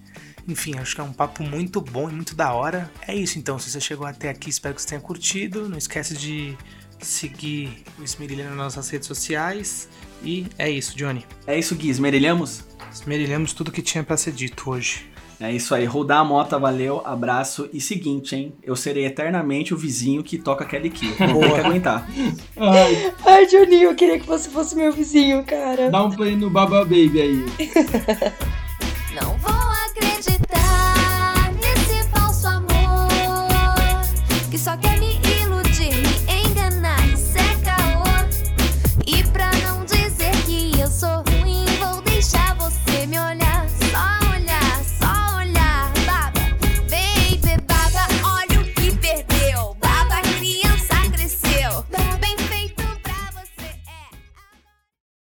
enfim, acho que é um papo muito bom e muito da hora. É isso então, se você chegou até aqui, espero que você tenha curtido. Não esquece de seguir o Esmerilha nas nossas redes sociais. E é isso, Johnny. É isso, Gui. Esmerilhamos? Esmerilhamos tudo que tinha para ser dito hoje. É isso aí, rodar a moto, valeu, abraço e seguinte, hein? Eu serei eternamente o vizinho que toca Kelly Key. Vou ter que aguentar. Ai. Ai, Juninho, eu queria que você fosse meu vizinho, cara. Dá um play no Baba Baby aí. Não vou acreditar nesse falso amor que só quer